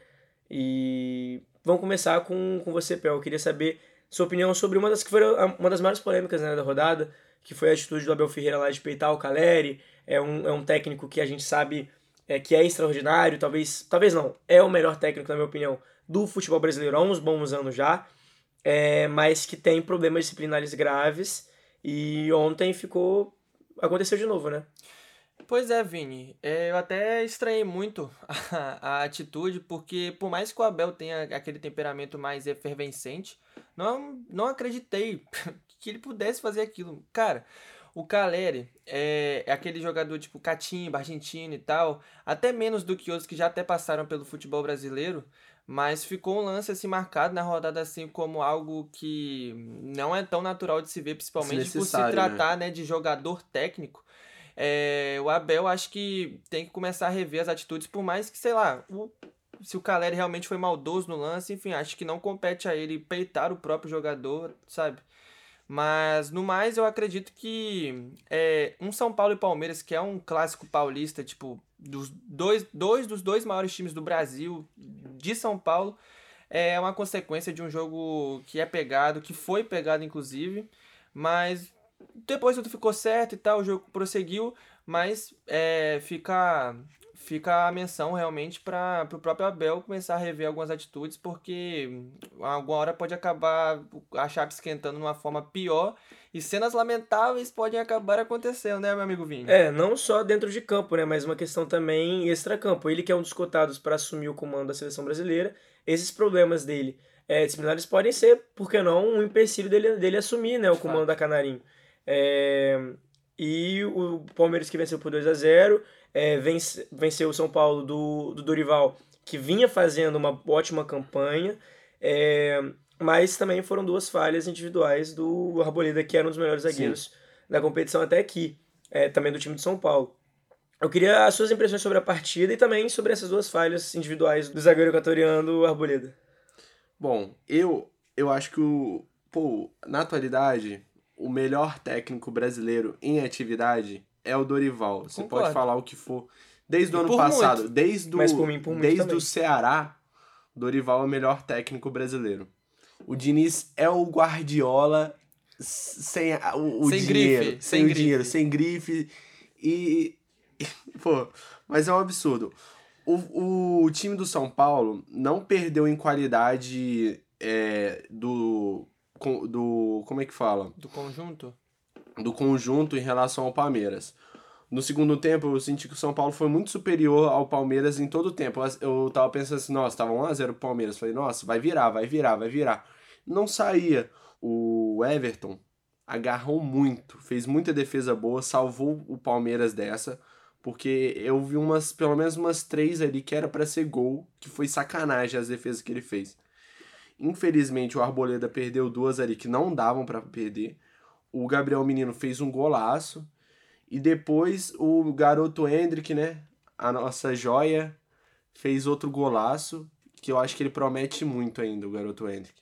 E vamos começar com, com você, Pel. Eu queria saber sua opinião sobre uma das que foram uma das maiores polêmicas né, da rodada, que foi a atitude do Abel Ferreira lá de peitar o Caleri. É um, é um técnico que a gente sabe é, que é extraordinário, talvez, talvez não, é o melhor técnico, na minha opinião, do futebol brasileiro há uns bons anos já, é, mas que tem problemas disciplinares graves e ontem ficou. aconteceu de novo, né? Pois é, Vini. É, eu até estranhei muito (laughs) a, a, atitude, porque por mais que o Abel tenha aquele temperamento mais efervescente, não, não acreditei (laughs) que ele pudesse fazer aquilo. Cara, o Caleri é, é, aquele jogador tipo Catimba, argentino e tal, até menos do que outros que já até passaram pelo futebol brasileiro, mas ficou um lance assim marcado na rodada assim como algo que não é tão natural de se ver, principalmente por se né? tratar né? né de jogador técnico. É, o Abel acho que tem que começar a rever as atitudes, por mais que, sei lá, o, se o Caleri realmente foi maldoso no lance, enfim, acho que não compete a ele peitar o próprio jogador, sabe? Mas no mais eu acredito que é, um São Paulo e Palmeiras, que é um clássico paulista, tipo, dos dois, dois dos dois maiores times do Brasil, de São Paulo, é uma consequência de um jogo que é pegado, que foi pegado inclusive, mas depois tudo ficou certo e tal, o jogo prosseguiu, mas é, fica fica a menção realmente para o próprio Abel começar a rever algumas atitudes, porque alguma hora pode acabar a Chape esquentando de uma forma pior e cenas lamentáveis podem acabar acontecendo, né, meu amigo Vini? É, não só dentro de campo, né, mas uma questão também extra-campo. Ele que é um dos cotados para assumir o comando da seleção brasileira, esses problemas dele é, disciplinares podem ser, por que não, um empecilho dele, dele assumir né, o comando da Canarinho. É, e o Palmeiras que venceu por 2 a 0 é, vence, venceu o São Paulo do, do Dorival, que vinha fazendo uma ótima campanha, é, mas também foram duas falhas individuais do Arboleda, que era um dos melhores zagueiros Sim. da competição até aqui, é, também do time de São Paulo. Eu queria as suas impressões sobre a partida e também sobre essas duas falhas individuais do zagueiro equatoriano Arboleda. Bom, eu, eu acho que o, pô, na atualidade, o melhor técnico brasileiro em atividade é o Dorival. Você Concordo. pode falar o que for. Desde o ano passado, muito. desde o, mim, desde o Ceará, Dorival é o melhor técnico brasileiro. O Diniz é o Guardiola sem o, o sem dinheiro, grife, sem, sem grife. dinheiro, sem grife e, e (laughs) pô, mas é um absurdo. O, o time do São Paulo não perdeu em qualidade é, do do como é que fala? Do conjunto? Do conjunto em relação ao Palmeiras. No segundo tempo, eu senti que o São Paulo foi muito superior ao Palmeiras em todo o tempo. Eu tava pensando assim, nossa, tava 1x0 o Palmeiras. Falei, nossa, vai virar, vai virar, vai virar. Não saía. O Everton agarrou muito, fez muita defesa boa, salvou o Palmeiras dessa, porque eu vi umas, pelo menos umas três ali que era para ser gol, que foi sacanagem as defesas que ele fez. Infelizmente, o Arboleda perdeu duas ali que não davam para perder o Gabriel Menino fez um golaço. E depois o garoto Hendrick, né? A nossa joia, fez outro golaço. Que eu acho que ele promete muito ainda, o garoto Hendrick.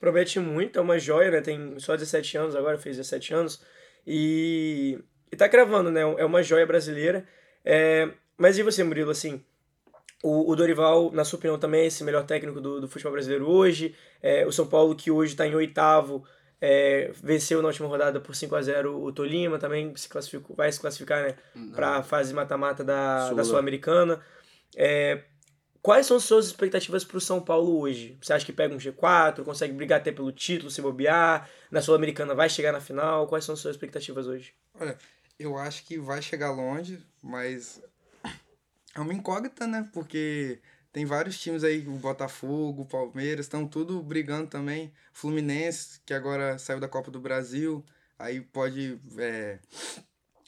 Promete muito, é uma joia, né? Tem só 17 anos agora, fez 17 anos. E, e tá cravando, né? É uma joia brasileira. É... Mas e você, Murilo, assim? O, Dorival, na sua opinião, também é esse melhor técnico do, do futebol brasileiro hoje. É, o São Paulo, que hoje está em oitavo, é, venceu na última rodada por 5 a 0 o Tolima, também se classificou, vai se classificar né, para a fase mata-mata da, Sul, da Sul-Americana. É, quais são as suas expectativas para o São Paulo hoje? Você acha que pega um G4, consegue brigar até pelo título, se bobear? Na Sul-Americana vai chegar na final? Quais são as suas expectativas hoje? Olha, eu acho que vai chegar longe, mas é uma incógnita, né? Porque tem vários times aí, o Botafogo, o Palmeiras, estão tudo brigando também. Fluminense, que agora saiu da Copa do Brasil, aí pode é,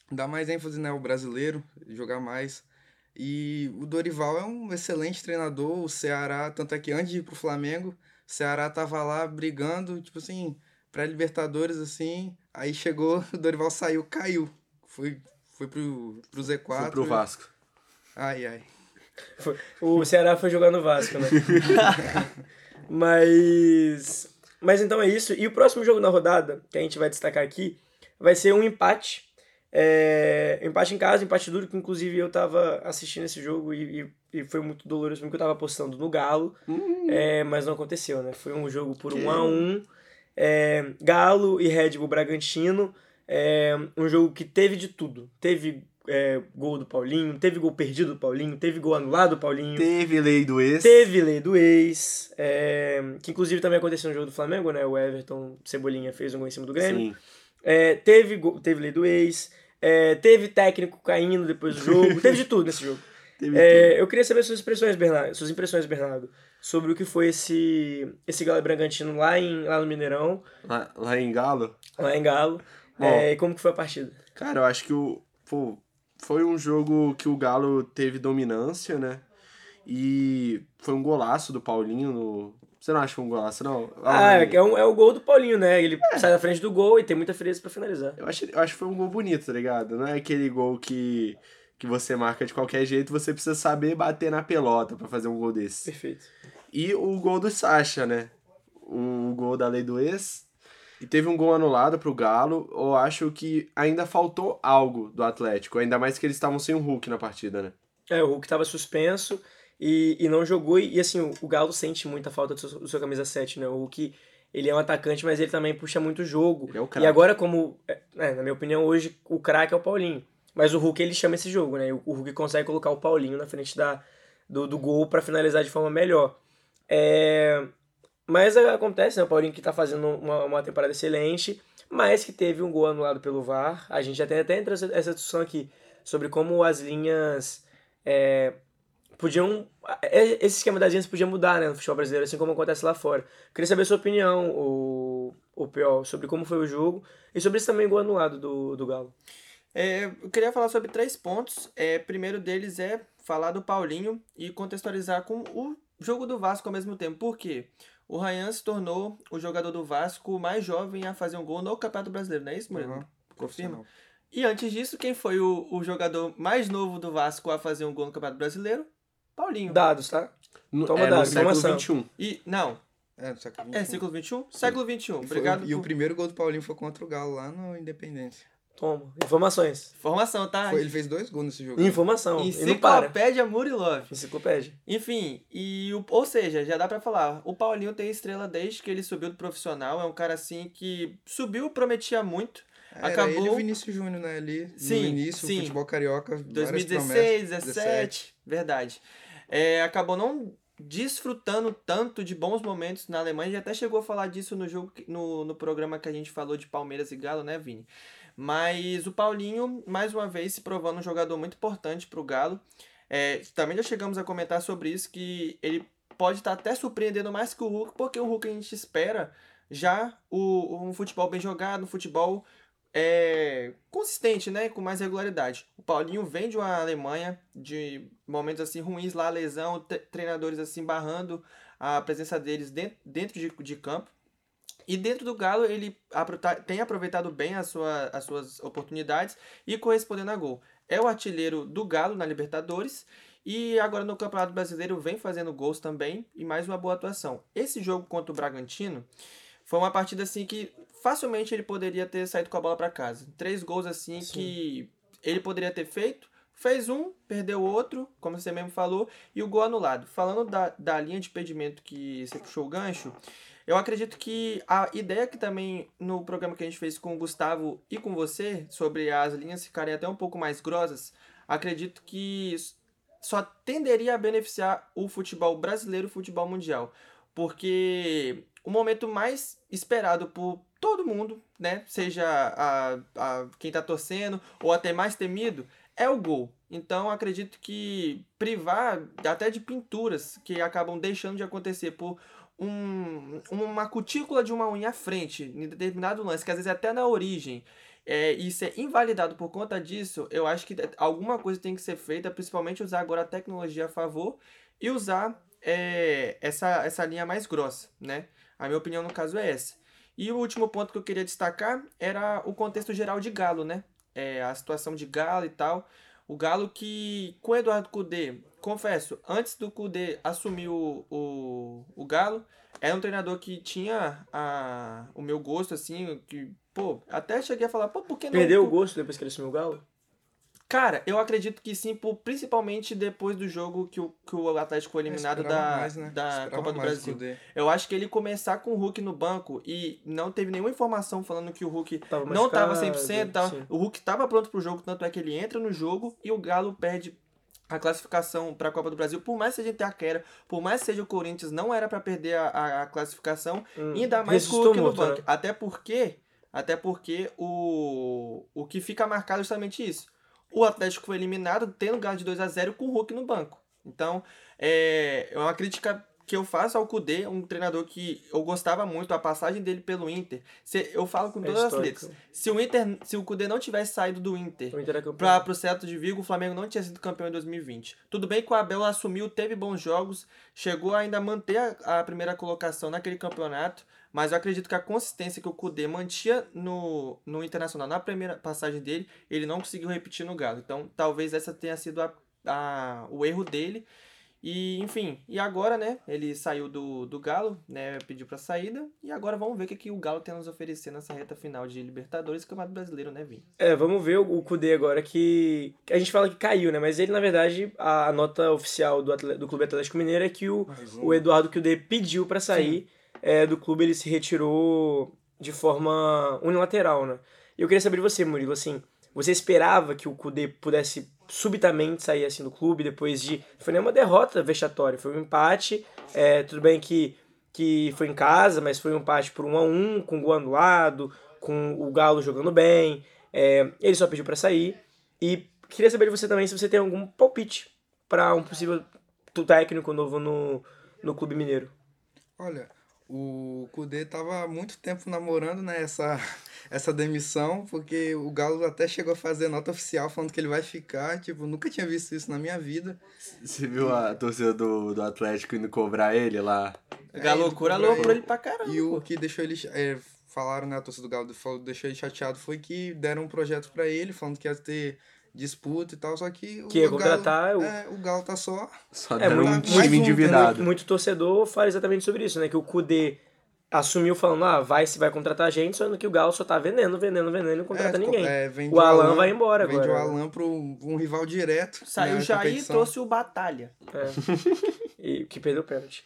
dar mais ênfase né, ao brasileiro, jogar mais. E o Dorival é um excelente treinador, o Ceará, tanto é que antes de ir pro Flamengo, o Ceará tava lá brigando, tipo assim, pré-libertadores, assim, aí chegou, (laughs) o Dorival saiu, caiu. Foi, foi pro, pro Z4. Foi pro Vasco. Ai, ai. O Ceará foi jogar no Vasco, né? (laughs) mas. Mas então é isso. E o próximo jogo na rodada, que a gente vai destacar aqui, vai ser um empate. É, empate em casa, empate duro, que inclusive eu tava assistindo esse jogo e, e, e foi muito doloroso, porque eu tava apostando no Galo, uhum. é, mas não aconteceu, né? Foi um jogo por 1 um a 1 um, é, Galo e Red Bull Bragantino, é, um jogo que teve de tudo. Teve é, gol do Paulinho, teve gol perdido do Paulinho, teve gol anulado do Paulinho. Teve lei do ex. Teve lei do ex. É, que inclusive também aconteceu no jogo do Flamengo, né? O Everton Cebolinha fez um gol em cima do Grêmio. Sim. É, teve, teve lei do ex. É, teve técnico caindo depois do jogo. (laughs) teve de tudo nesse jogo. É, eu queria saber suas impressões, Bernardo, suas impressões, Bernardo, sobre o que foi esse, esse Galo Bragantino lá, em, lá no Mineirão. Lá, lá em Galo? Lá em Galo. É, e como que foi a partida? Cara, eu acho que o. Pô, foi um jogo que o Galo teve dominância, né? E foi um golaço do Paulinho no. Você não acha que foi um golaço, não? Ah, é, é, um, é o gol do Paulinho, né? Ele é. sai da frente do gol e tem muita frieza para finalizar. Eu acho, eu acho que foi um gol bonito, tá ligado? Não é aquele gol que, que você marca de qualquer jeito, você precisa saber bater na pelota para fazer um gol desse. Perfeito. E o gol do Sacha, né? O gol da lei do ex. E teve um gol anulado pro Galo, eu acho que ainda faltou algo do Atlético, ainda mais que eles estavam sem o Hulk na partida, né? É, o Hulk tava suspenso e, e não jogou. E, assim, o, o Galo sente muita falta do seu, do seu camisa 7, né? O Hulk, ele é um atacante, mas ele também puxa muito jogo. Ele é o e craque. agora, como, é, é, na minha opinião, hoje o craque é o Paulinho. Mas o Hulk, ele chama esse jogo, né? O, o Hulk consegue colocar o Paulinho na frente da, do, do gol pra finalizar de forma melhor. É, mas é, acontece, né? O Paulinho que tá fazendo uma, uma temporada excelente, mas que teve um gol anulado pelo VAR. A gente já tem até entrado essa, discussão aqui sobre como as linhas é, podiam. é, Esse esquema das linhas podia mudar né, no futebol brasileiro, assim como acontece lá fora. Queria saber a sua opinião, o, o Pior, sobre como foi o jogo e sobre esse também gol anulado do, do Galo. É, eu queria falar sobre três pontos. É, primeiro deles é falar do Paulinho e contextualizar com o jogo do Vasco ao mesmo tempo. Por quê? O Ryan se tornou o jogador do Vasco mais jovem a fazer um gol no Campeonato Brasileiro, não é isso, Murilo? Uhum. Confirma? E antes disso, quem foi o, o jogador mais novo do Vasco a fazer um gol no Campeonato Brasileiro? Paulinho. Dados, tá? No, Toma é, no dado, século. XXI. E, não, É, no século é XXI. século XXI? Século XXI, E foi- obrigado E o por... primeiro gol do Paulinho foi contra o Galo lá no Independência. Toma. Informações. Formação, tá? Foi- ele fez dois gols nesse jogo. Informação. E não para. Enciclopédia Murilov. Enciclopédia. Enfim, e o, ou seja, já dá pra falar, o Paulinho tem estrela desde que ele subiu do profissional, é um cara assim que subiu, prometia muito, Era acabou- ele e o Vinícius Júnior, né? Ali Sim, no início, sim. futebol carioca. várias 2016, promessas. 17, verdade. É, acabou não desfrutando tanto de bons momentos na Alemanha, já até chegou a falar disso no jogo, no, no programa que a gente falou de Palmeiras e Galo, né, Vini? Mas o Paulinho, mais uma vez, se provando um jogador muito importante pro Galo. É, também já chegamos a comentar sobre isso, que ele pode estar até surpreendendo mais que o Hulk, porque o Hulk a gente espera já o, um futebol bem jogado, um futebol é, consistente, né? Com mais regularidade. O Paulinho vem de uma Alemanha, de momentos assim ruins lá, lesão, tre- treinadores assim barrando a presença deles dentro, dentro de, de campo. E dentro do Galo, ele tá- tem aproveitado bem a sua, as suas oportunidades e correspondendo a gol. É o artilheiro do Galo na Libertadores e agora no Campeonato Brasileiro vem fazendo gols também e mais uma boa atuação. Esse jogo contra o Bragantino foi uma partida assim que facilmente ele poderia ter saído com a bola para casa. Três gols assim que ele poderia ter feito. Fez um, perdeu outro, como você mesmo falou, e o gol anulado. Falando da, da linha de impedimento que você puxou o gancho, eu acredito que a ideia que também no programa que a gente fez com o Gustavo e com você, sobre as linhas ficarem até um pouco mais grossas, acredito que só tenderia a beneficiar o futebol brasileiro e o futebol mundial. Porque o momento mais esperado por todo mundo, né? Seja a, a, quem tá torcendo ou até mais temido, é o gol. Então acredito que privar até de pinturas que acabam deixando de acontecer por um, uma cutícula de uma unha à frente, em determinado lance, que às vezes é até na origem, é, e ser invalidado por conta disso, eu acho que alguma coisa tem que ser feita, principalmente usar agora a tecnologia a favor e usar é, essa, essa linha mais grossa, né? A minha opinião no caso é essa. E o último ponto que eu queria destacar era o contexto geral de Galo, né? É, a situação de Galo e tal. O Galo que, com o Eduardo Cudê, confesso, antes do Cudê assumir o, o, o Galo, era um treinador que tinha a, o meu gosto, assim, que, pô, até cheguei a falar, pô, por que não... Perdeu o gosto depois que ele assumiu o Galo? Cara, eu acredito que sim, por, principalmente depois do jogo que o, que o Atlético foi eliminado Esperava da, mais, né? da Esperava Copa do Brasil. Eu acho que ele começar com o Hulk no banco e não teve nenhuma informação falando que o Hulk Tava não tava machucado, 100%, tava, sim. o Hulk tava pronto pro jogo, tanto é que ele entra no jogo e o Galo perde a classificação para a Copa do Brasil, por mais que seja Itaquera, por mais que seja o Corinthians, não era para perder a, a, a classificação, Hum, e ainda mais com o Hulk no muito, banco. né? Até porque, até porque o, o que fica marcado é justamente isso. O Atlético foi eliminado tendo ganho de 2 a 0 com o Hulk no banco. Então, é, é uma crítica que eu faço ao Kudê, um treinador que eu gostava muito, a passagem dele pelo Inter. Se, eu falo com É todas as histórico. letras. Se o Inter, se o Kudê não tivesse saído do Inter O Inter é para pro Celta de Vigo, o Flamengo não tinha sido campeão em 2020. Tudo bem que o Abel assumiu, teve bons jogos, chegou a ainda manter a, a primeira colocação naquele campeonato, mas eu acredito que a consistência que o Kudê mantinha no, no Internacional na primeira passagem dele, ele não conseguiu repetir no Galo. Então, talvez essa tenha sido a, a, o erro dele. E, enfim, e agora, né, ele saiu do, do Galo, né, pediu pra saída, e agora vamos ver o que, que o Galo tem a nos oferecer nessa reta final de Libertadores e Campeonato Brasileiro, né, Vini? É, vamos ver o, o Kudê agora que, que A gente fala que caiu, né? Mas ele, na verdade, a, a nota oficial do, atle- do Clube Atlético Mineiro é que o, o Eduardo Kudê pediu pra sair é, do clube, ele se retirou de forma unilateral, né? E eu queria saber de você, Murilo, assim, você esperava que o Kudê pudesse subitamente sair assim do clube depois de. Foi nem uma derrota vexatória, foi um empate. É, tudo bem que, que foi em casa, mas foi um empate por um a um, com gol anulado, com o Galo jogando bem. É, ele só pediu pra sair. E queria saber de você também se você tem algum palpite para um possível técnico novo no, no Clube Mineiro. Olha, o Kudê tava há muito tempo namorando né, essa, (laughs) essa demissão, porque o Galo até chegou a fazer nota oficial falando que ele vai ficar. Tipo, nunca tinha visto isso na minha vida. Você viu a torcida do, do Atlético indo cobrar ele lá? A loucura loucura ele pra caramba. E o que deixou ele. É, falaram, né, a torcida do Galo falou, deixou ele chateado foi que deram um projeto pra ele, falando que ia ter disputa e tal, só que o Que ia Galo, contratar o- é, o Galo tá só. Só É, um muito, mais time um, endividado. muito, muito torcedor fala exatamente sobre isso, né? Que o Kudê assumiu falando, ah, vai se vai contratar a gente, só que o Galo só tá vendendo, vendendo, vendendo e não contrata é, ninguém. é, vende o Alan vai embora vende agora. o Alan pro um rival direto. Saiu o Jair e trouxe o Batalha. É. e que perdeu o pênalti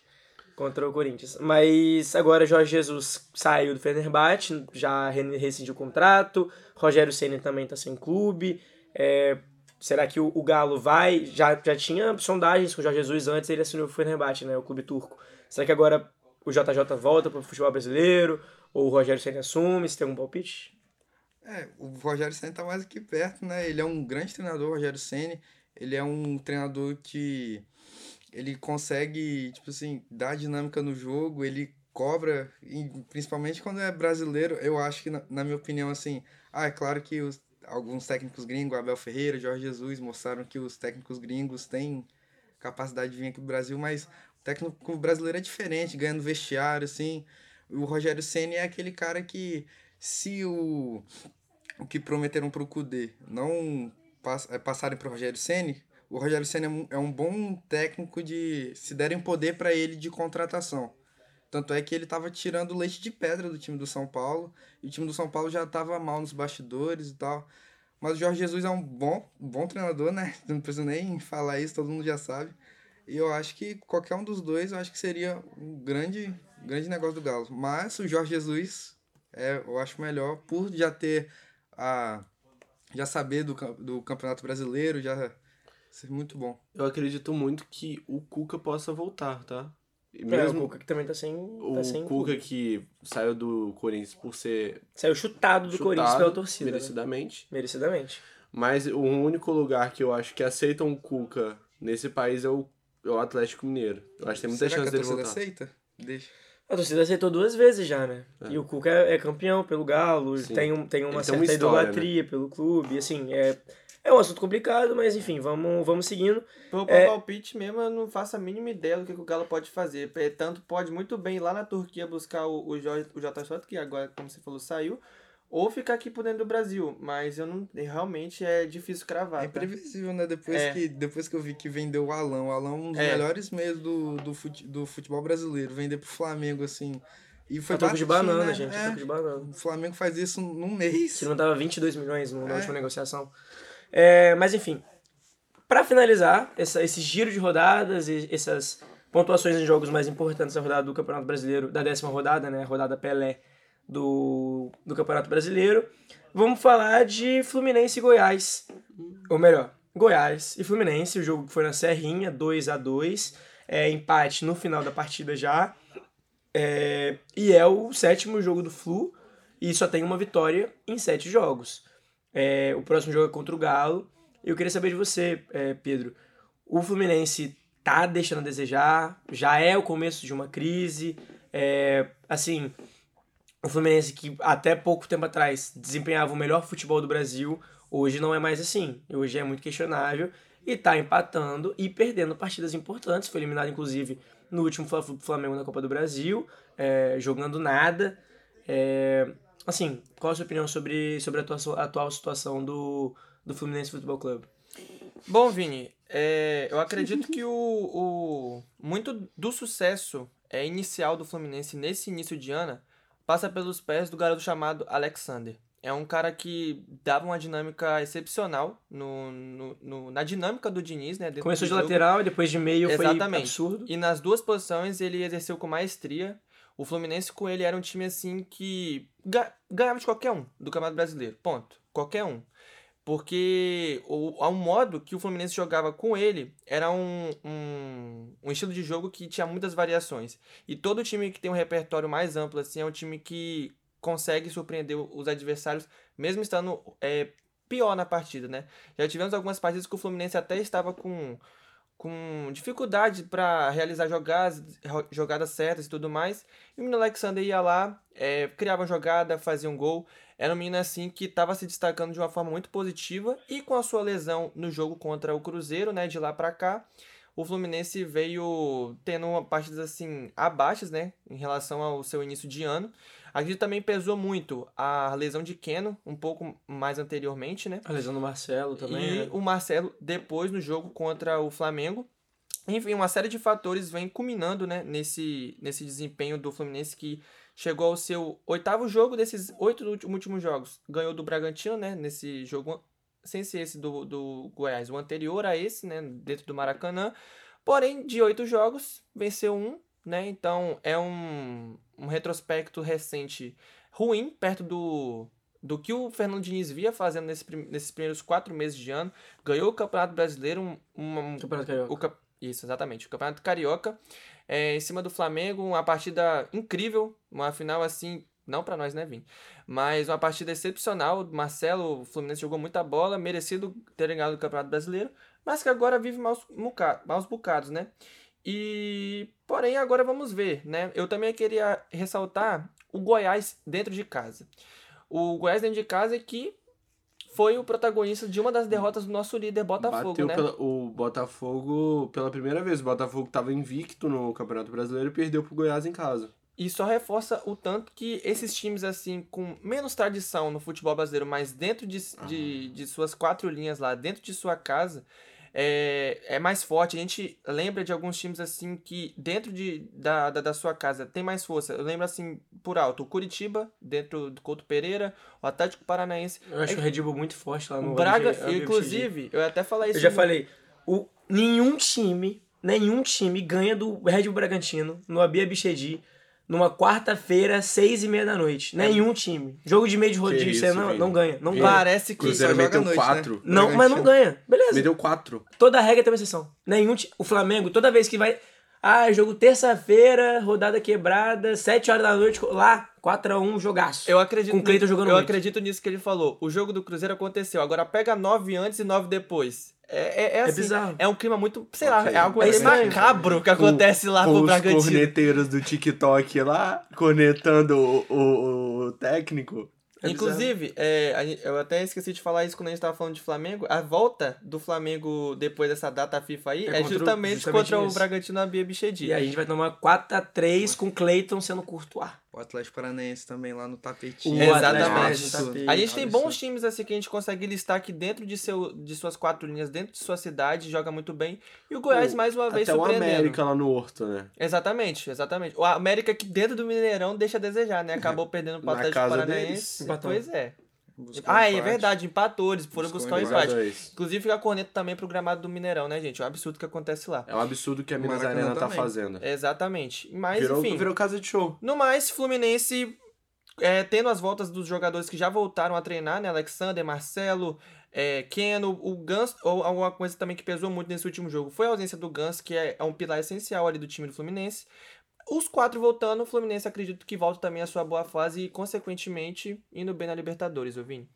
contra o Corinthians. Mas agora Jorge Jesus saiu do Fenerbahçe, já re- rescindiu o contrato. Rogério Ceni também tá sem clube. É, será que o, o Galo vai? Já, já tinha sondagens com o Jorge Jesus antes ele assinou o Fenerbahçe, né, o clube turco. Será que agora o JJ volta pro futebol brasileiro? Ou o Rogério Ceni assume? Você tem algum palpite? É, o Rogério Ceni tá mais aqui perto, né? Ele é um grande treinador, o Rogério Ceni. Ele é um treinador que ele consegue, tipo assim, dar dinâmica no jogo, ele cobra, principalmente quando é brasileiro, eu acho que, na, na minha opinião, assim, ah, é claro que os, alguns técnicos gringos, Abel Ferreira, Jorge Jesus, mostraram que os técnicos gringos têm capacidade de vir aqui pro Brasil, mas o técnico brasileiro é diferente, ganhando vestiário, assim. O Rogério Ceni é aquele cara que, se o, o que prometeram pro Cudê não pass, é, passarem pro Rogério Ceni, o Rogério Ceni é um, é um bom técnico de se derem poder para ele de contratação. Tanto é que ele tava tirando leite de pedra do time do São Paulo, e o time do São Paulo já tava mal nos bastidores e tal. Mas o Jorge Jesus é um bom, bom treinador, né? (laughs) Não preciso nem falar isso, todo mundo já sabe. E eu acho que qualquer um dos dois, eu acho que seria um grande, grande negócio do Galo. Mas o Jorge Jesus, é, eu acho melhor por já ter a já saber do, do Campeonato Brasileiro, já ser muito bom. Eu acredito muito que o Cuca possa voltar, tá? E É, o mesmo Cuca que também tá sem, o tá sem Cuca que saiu do Corinthians por ser Saiu chutado do chutado Corinthians pela torcida. né? merecidamente. Merecidamente. Mas o único lugar que eu acho que aceitam o Cuca nesse país é o, é o Atlético Mineiro. Eu acho que tem muita Será chance que a dele torcida voltar. aceita? Deixa. A torcida aceitou duas vezes já, né? E o Cuca é, é campeão pelo Galo, Sim. tem, um, tem uma Ele tem certa uma história, né? idolatria pelo clube, assim, é, é um assunto complicado, mas enfim, vamos, vamos seguindo. Pelo É. palpite mesmo, eu não faço a mínima ideia do que, que o Galo pode fazer. É, Tanto pode muito bem ir lá na Turquia buscar o, o, J- o JJ, que agora, como você falou, saiu, ou ficar aqui por dentro do Brasil. Mas eu não. Realmente é difícil cravar. É tá? imprevisível, né? Depois, É. que, depois que eu vi que vendeu o Alão, o Alão é um dos É. melhores meios do, do, fute, do futebol brasileiro. Vender pro Flamengo, assim. E foi troco de banana, né? gente, É, de banana. O Flamengo faz isso num mês. Se não tava 22 milhões no- na É. última negociação. É, mas enfim, pra finalizar essa, esse giro de rodadas e essas pontuações em jogos mais importantes da rodada do Campeonato Brasileiro, da décima rodada, né, rodada Pelé do, do Campeonato Brasileiro, vamos falar de Fluminense e Goiás. Ou melhor, Goiás e Fluminense, o jogo que foi na Serrinha, 2 a 2 é, empate no final da partida já. É, e é o sétimo jogo do Flu e só tem uma vitória em sete jogos. É, o próximo jogo é contra o Galo. Eu queria saber de você, é, Pedro. O Fluminense tá deixando a desejar? Já é o começo de uma crise? É, assim, o Fluminense que até pouco tempo atrás desempenhava o melhor futebol do Brasil, hoje não é mais assim. Hoje é muito questionável e tá empatando e perdendo partidas importantes. Foi eliminado, inclusive, no último Fla- Flamengo na Copa do Brasil, é, jogando nada. É, assim, qual a sua opinião sobre, sobre a atuação- a atual situação do, do Fluminense Futebol Clube? Bom, Vini, é, eu acredito que o, o muito do sucesso é, inicial do Fluminense nesse início de ano passa pelos pés do garoto chamado Alexander. É um cara que dava uma dinâmica excepcional no, no, no- na dinâmica do Diniz, né? Começou de lateral e depois de meio foi Exatamente. absurdo. E nas duas posições ele exerceu com maestria. O Fluminense com ele era um time assim que ga- ganhava de qualquer um do Campeonato Brasileiro. Ponto. Qualquer um. Porque o, ao modo que o Fluminense jogava com ele era um, um, um estilo de jogo que tinha muitas variações. E todo time que tem um repertório mais amplo assim é um time que consegue surpreender os adversários, mesmo estando é, pior na partida, né? Já tivemos algumas partidas que o Fluminense até estava com com dificuldade para realizar jogadas, jogadas certas e tudo mais. E o menino Alexander ia lá, é, criava jogada, fazia um gol. Era um menino assim que estava se destacando de uma forma muito positiva. E com a sua lesão no jogo contra o Cruzeiro, né, de lá para cá, o Fluminense veio tendo partidas assim abaixas, né, em relação ao seu início de ano. Acredito também pesou muito a lesão de Keno, um pouco mais anteriormente, né? A lesão do Marcelo também. E né? o Marcelo depois no jogo contra o Flamengo. Enfim, uma série de fatores vem culminando né, nesse, nesse desempenho do Fluminense que chegou ao seu oitavo jogo desses oito últimos jogos. Ganhou do Bragantino, né? Nesse jogo, sem ser esse do, do Goiás, o anterior a esse, né? Dentro do Maracanã. Porém, de oito jogos, venceu um, né? Então é um, um retrospecto recente ruim, perto do, do que o Fernando Diniz via fazendo nesse, nesses primeiros quatro meses de ano. Ganhou o Campeonato Brasileiro, um, um- Campeonato Carioca. o cap- Isso, exatamente. O Campeonato Carioca. é, em cima do Flamengo, uma partida incrível. Uma final assim. Não pra nós, né, Vim? Mas uma partida excepcional. Marcelo, o Fluminense jogou muita bola. Merecido ter ganhado o Campeonato Brasileiro. Mas que agora vive maus, maus bocados, né? E. Porém, agora vamos ver, né? Eu também queria ressaltar o Goiás dentro de casa. O Goiás dentro de casa é que foi o protagonista de uma das derrotas do nosso líder Botafogo, Bateu né? pela- o Botafogo pela primeira vez. O Botafogo tava invicto no Campeonato Brasileiro e perdeu pro Goiás em casa. E só reforça o tanto que esses times, assim, com menos tradição no futebol brasileiro, mas dentro de, de, de suas quatro linhas lá, dentro de sua casa, é, é mais forte. A gente lembra de alguns times, assim, que dentro de, da, da, da sua casa tem mais força. Eu lembro, assim, por alto, o Curitiba, dentro do Couto Pereira, o Atlético Paranaense. Eu acho o Red Bull muito forte lá no Braga, inclusive, eu até falei Eu isso. já no- falei, o, nenhum time, nenhum time ganha do Red Bull Bragantino no Abia Bichedi numa quarta-feira, seis e meia da noite. Nenhum time. Jogo de meio de rodízio, isso, você não, Vini. não ganha. Não Vini. Parece que. Cruzeiro só joga meteu noite, né? 4. Não, mas não ganha. Beleza. Meteu 4. Toda regra tem uma exceção. Nenhum ti- O Flamengo, toda vez que vai. Ah, jogo terça-feira, rodada quebrada, 7 horas da noite, lá, 4x1, jogaço. Eu acredito, Com o Cleiton jogando eu muito. acredito nisso que ele falou. O jogo do Cruzeiro aconteceu. Agora pega nove antes e nove depois. É, é, é assim, bizarro. É um clima muito, sei lá, é algo É macabro que acontece lá com pro os Bragantino. corneteiros do TikTok lá, cornetando o, o- o técnico. É Inclusive, é, eu até esqueci de falar isso quando a gente tava falando de Flamengo. A volta do Flamengo depois dessa data FIFA aí É é, o- justamente, justamente contra o isso. Bragantino na Bia Bichedi. E aí a gente vai tomar 4x3 com o Cleiton sendo Courtois. O Atlético Paranaense também lá no tapete. O Exatamente. Paranaense A gente tem bons times assim que a gente consegue listar aqui dentro de, seu, de suas quatro linhas, dentro de sua cidade, joga muito bem. E o Goiás, Pô, mais uma vez, Até o surpreendendo. América lá no Horto, né? Exatamente, exatamente. O América que dentro do Mineirão deixa a desejar, né? Acabou perdendo pro (laughs) Na Atlético casa Paranaense. deles. Pois é. Ah, é empate. verdade, empatou, eles foram buscar o um empate. Dois. Inclusive fica corneto também pro gramado do Mineirão, né, gente? É um absurdo que acontece lá. É um absurdo que a Minas Arena tá também. fazendo. Exatamente. Mas, virou, enfim. virou casa de show. No mais, Fluminense é, tendo as voltas dos jogadores que já voltaram a treinar, né? Alexander, Marcelo, é, Keno, o Gans, ou alguma coisa também que pesou muito nesse último jogo foi a ausência do Gans, que é, é um pilar essencial ali do time do Fluminense. Os quatro voltando, o Fluminense acredito que volta também à sua boa fase e, consequentemente, indo bem na Libertadores, ô Vini.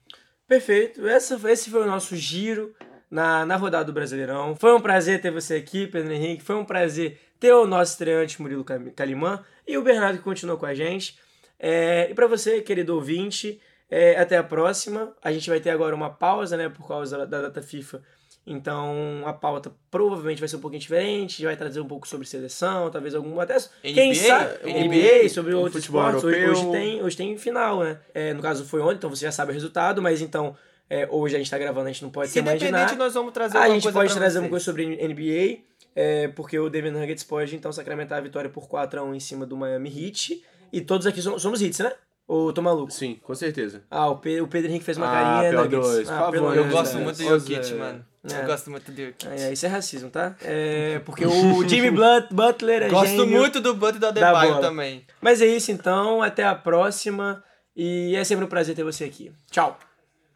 Perfeito. Essa, esse foi o nosso giro na, na rodada do Brasileirão. Foi um prazer ter você aqui, Pedro Henrique. Foi um prazer ter o nosso estreante Murilo Calimã e o Bernardo que continuou com a gente. É, e para você, querido ouvinte, é, até a próxima. A gente vai ter agora uma pausa, né, por causa da data FIFA. Então a pauta provavelmente vai ser um pouquinho diferente. A gente vai trazer um pouco sobre seleção, talvez algum até quem NBA, sabe NBA, NBA, sobre outros futebol esportes. Hoje, hoje tem hoje tem final, né? É, no caso foi ontem, então você já sabe o resultado, mas então é, hoje a gente tá gravando, a gente não pode se imaginar. Independente, nós vamos trazer a gente coisa pode trazer vocês. alguma coisa sobre NBA, é, porque o Denver Nuggets pode então sacramentar a vitória por 4x1 em cima do Miami Heat. E todos aqui somos, somos Heats, né? Ou tô maluco? Sim, com certeza. Ah, o, Pe- o Pedro Henrique fez uma Ah, carinha. PO2, Nuggets. por Ah, favor, pelo né? Eu de gosto muito do Jokic, é. mano. É. Eu gosto muito do Jokic. É, isso é racismo, tá? É, (laughs) porque o Jimmy Blut- Butler é Gosto gênio. muito do Butler e do Adebayo também. Mas é isso então, até a próxima. E é sempre um prazer ter você aqui. Tchau.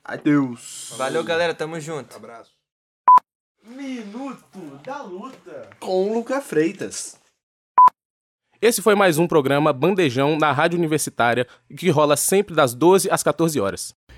Adeus. Valeu, galera. Tamo junto. Abraço. Com o Luca Freitas. Esse foi mais um programa Bandejão na Rádio Universitária, que rola sempre das 12 às 14 horas.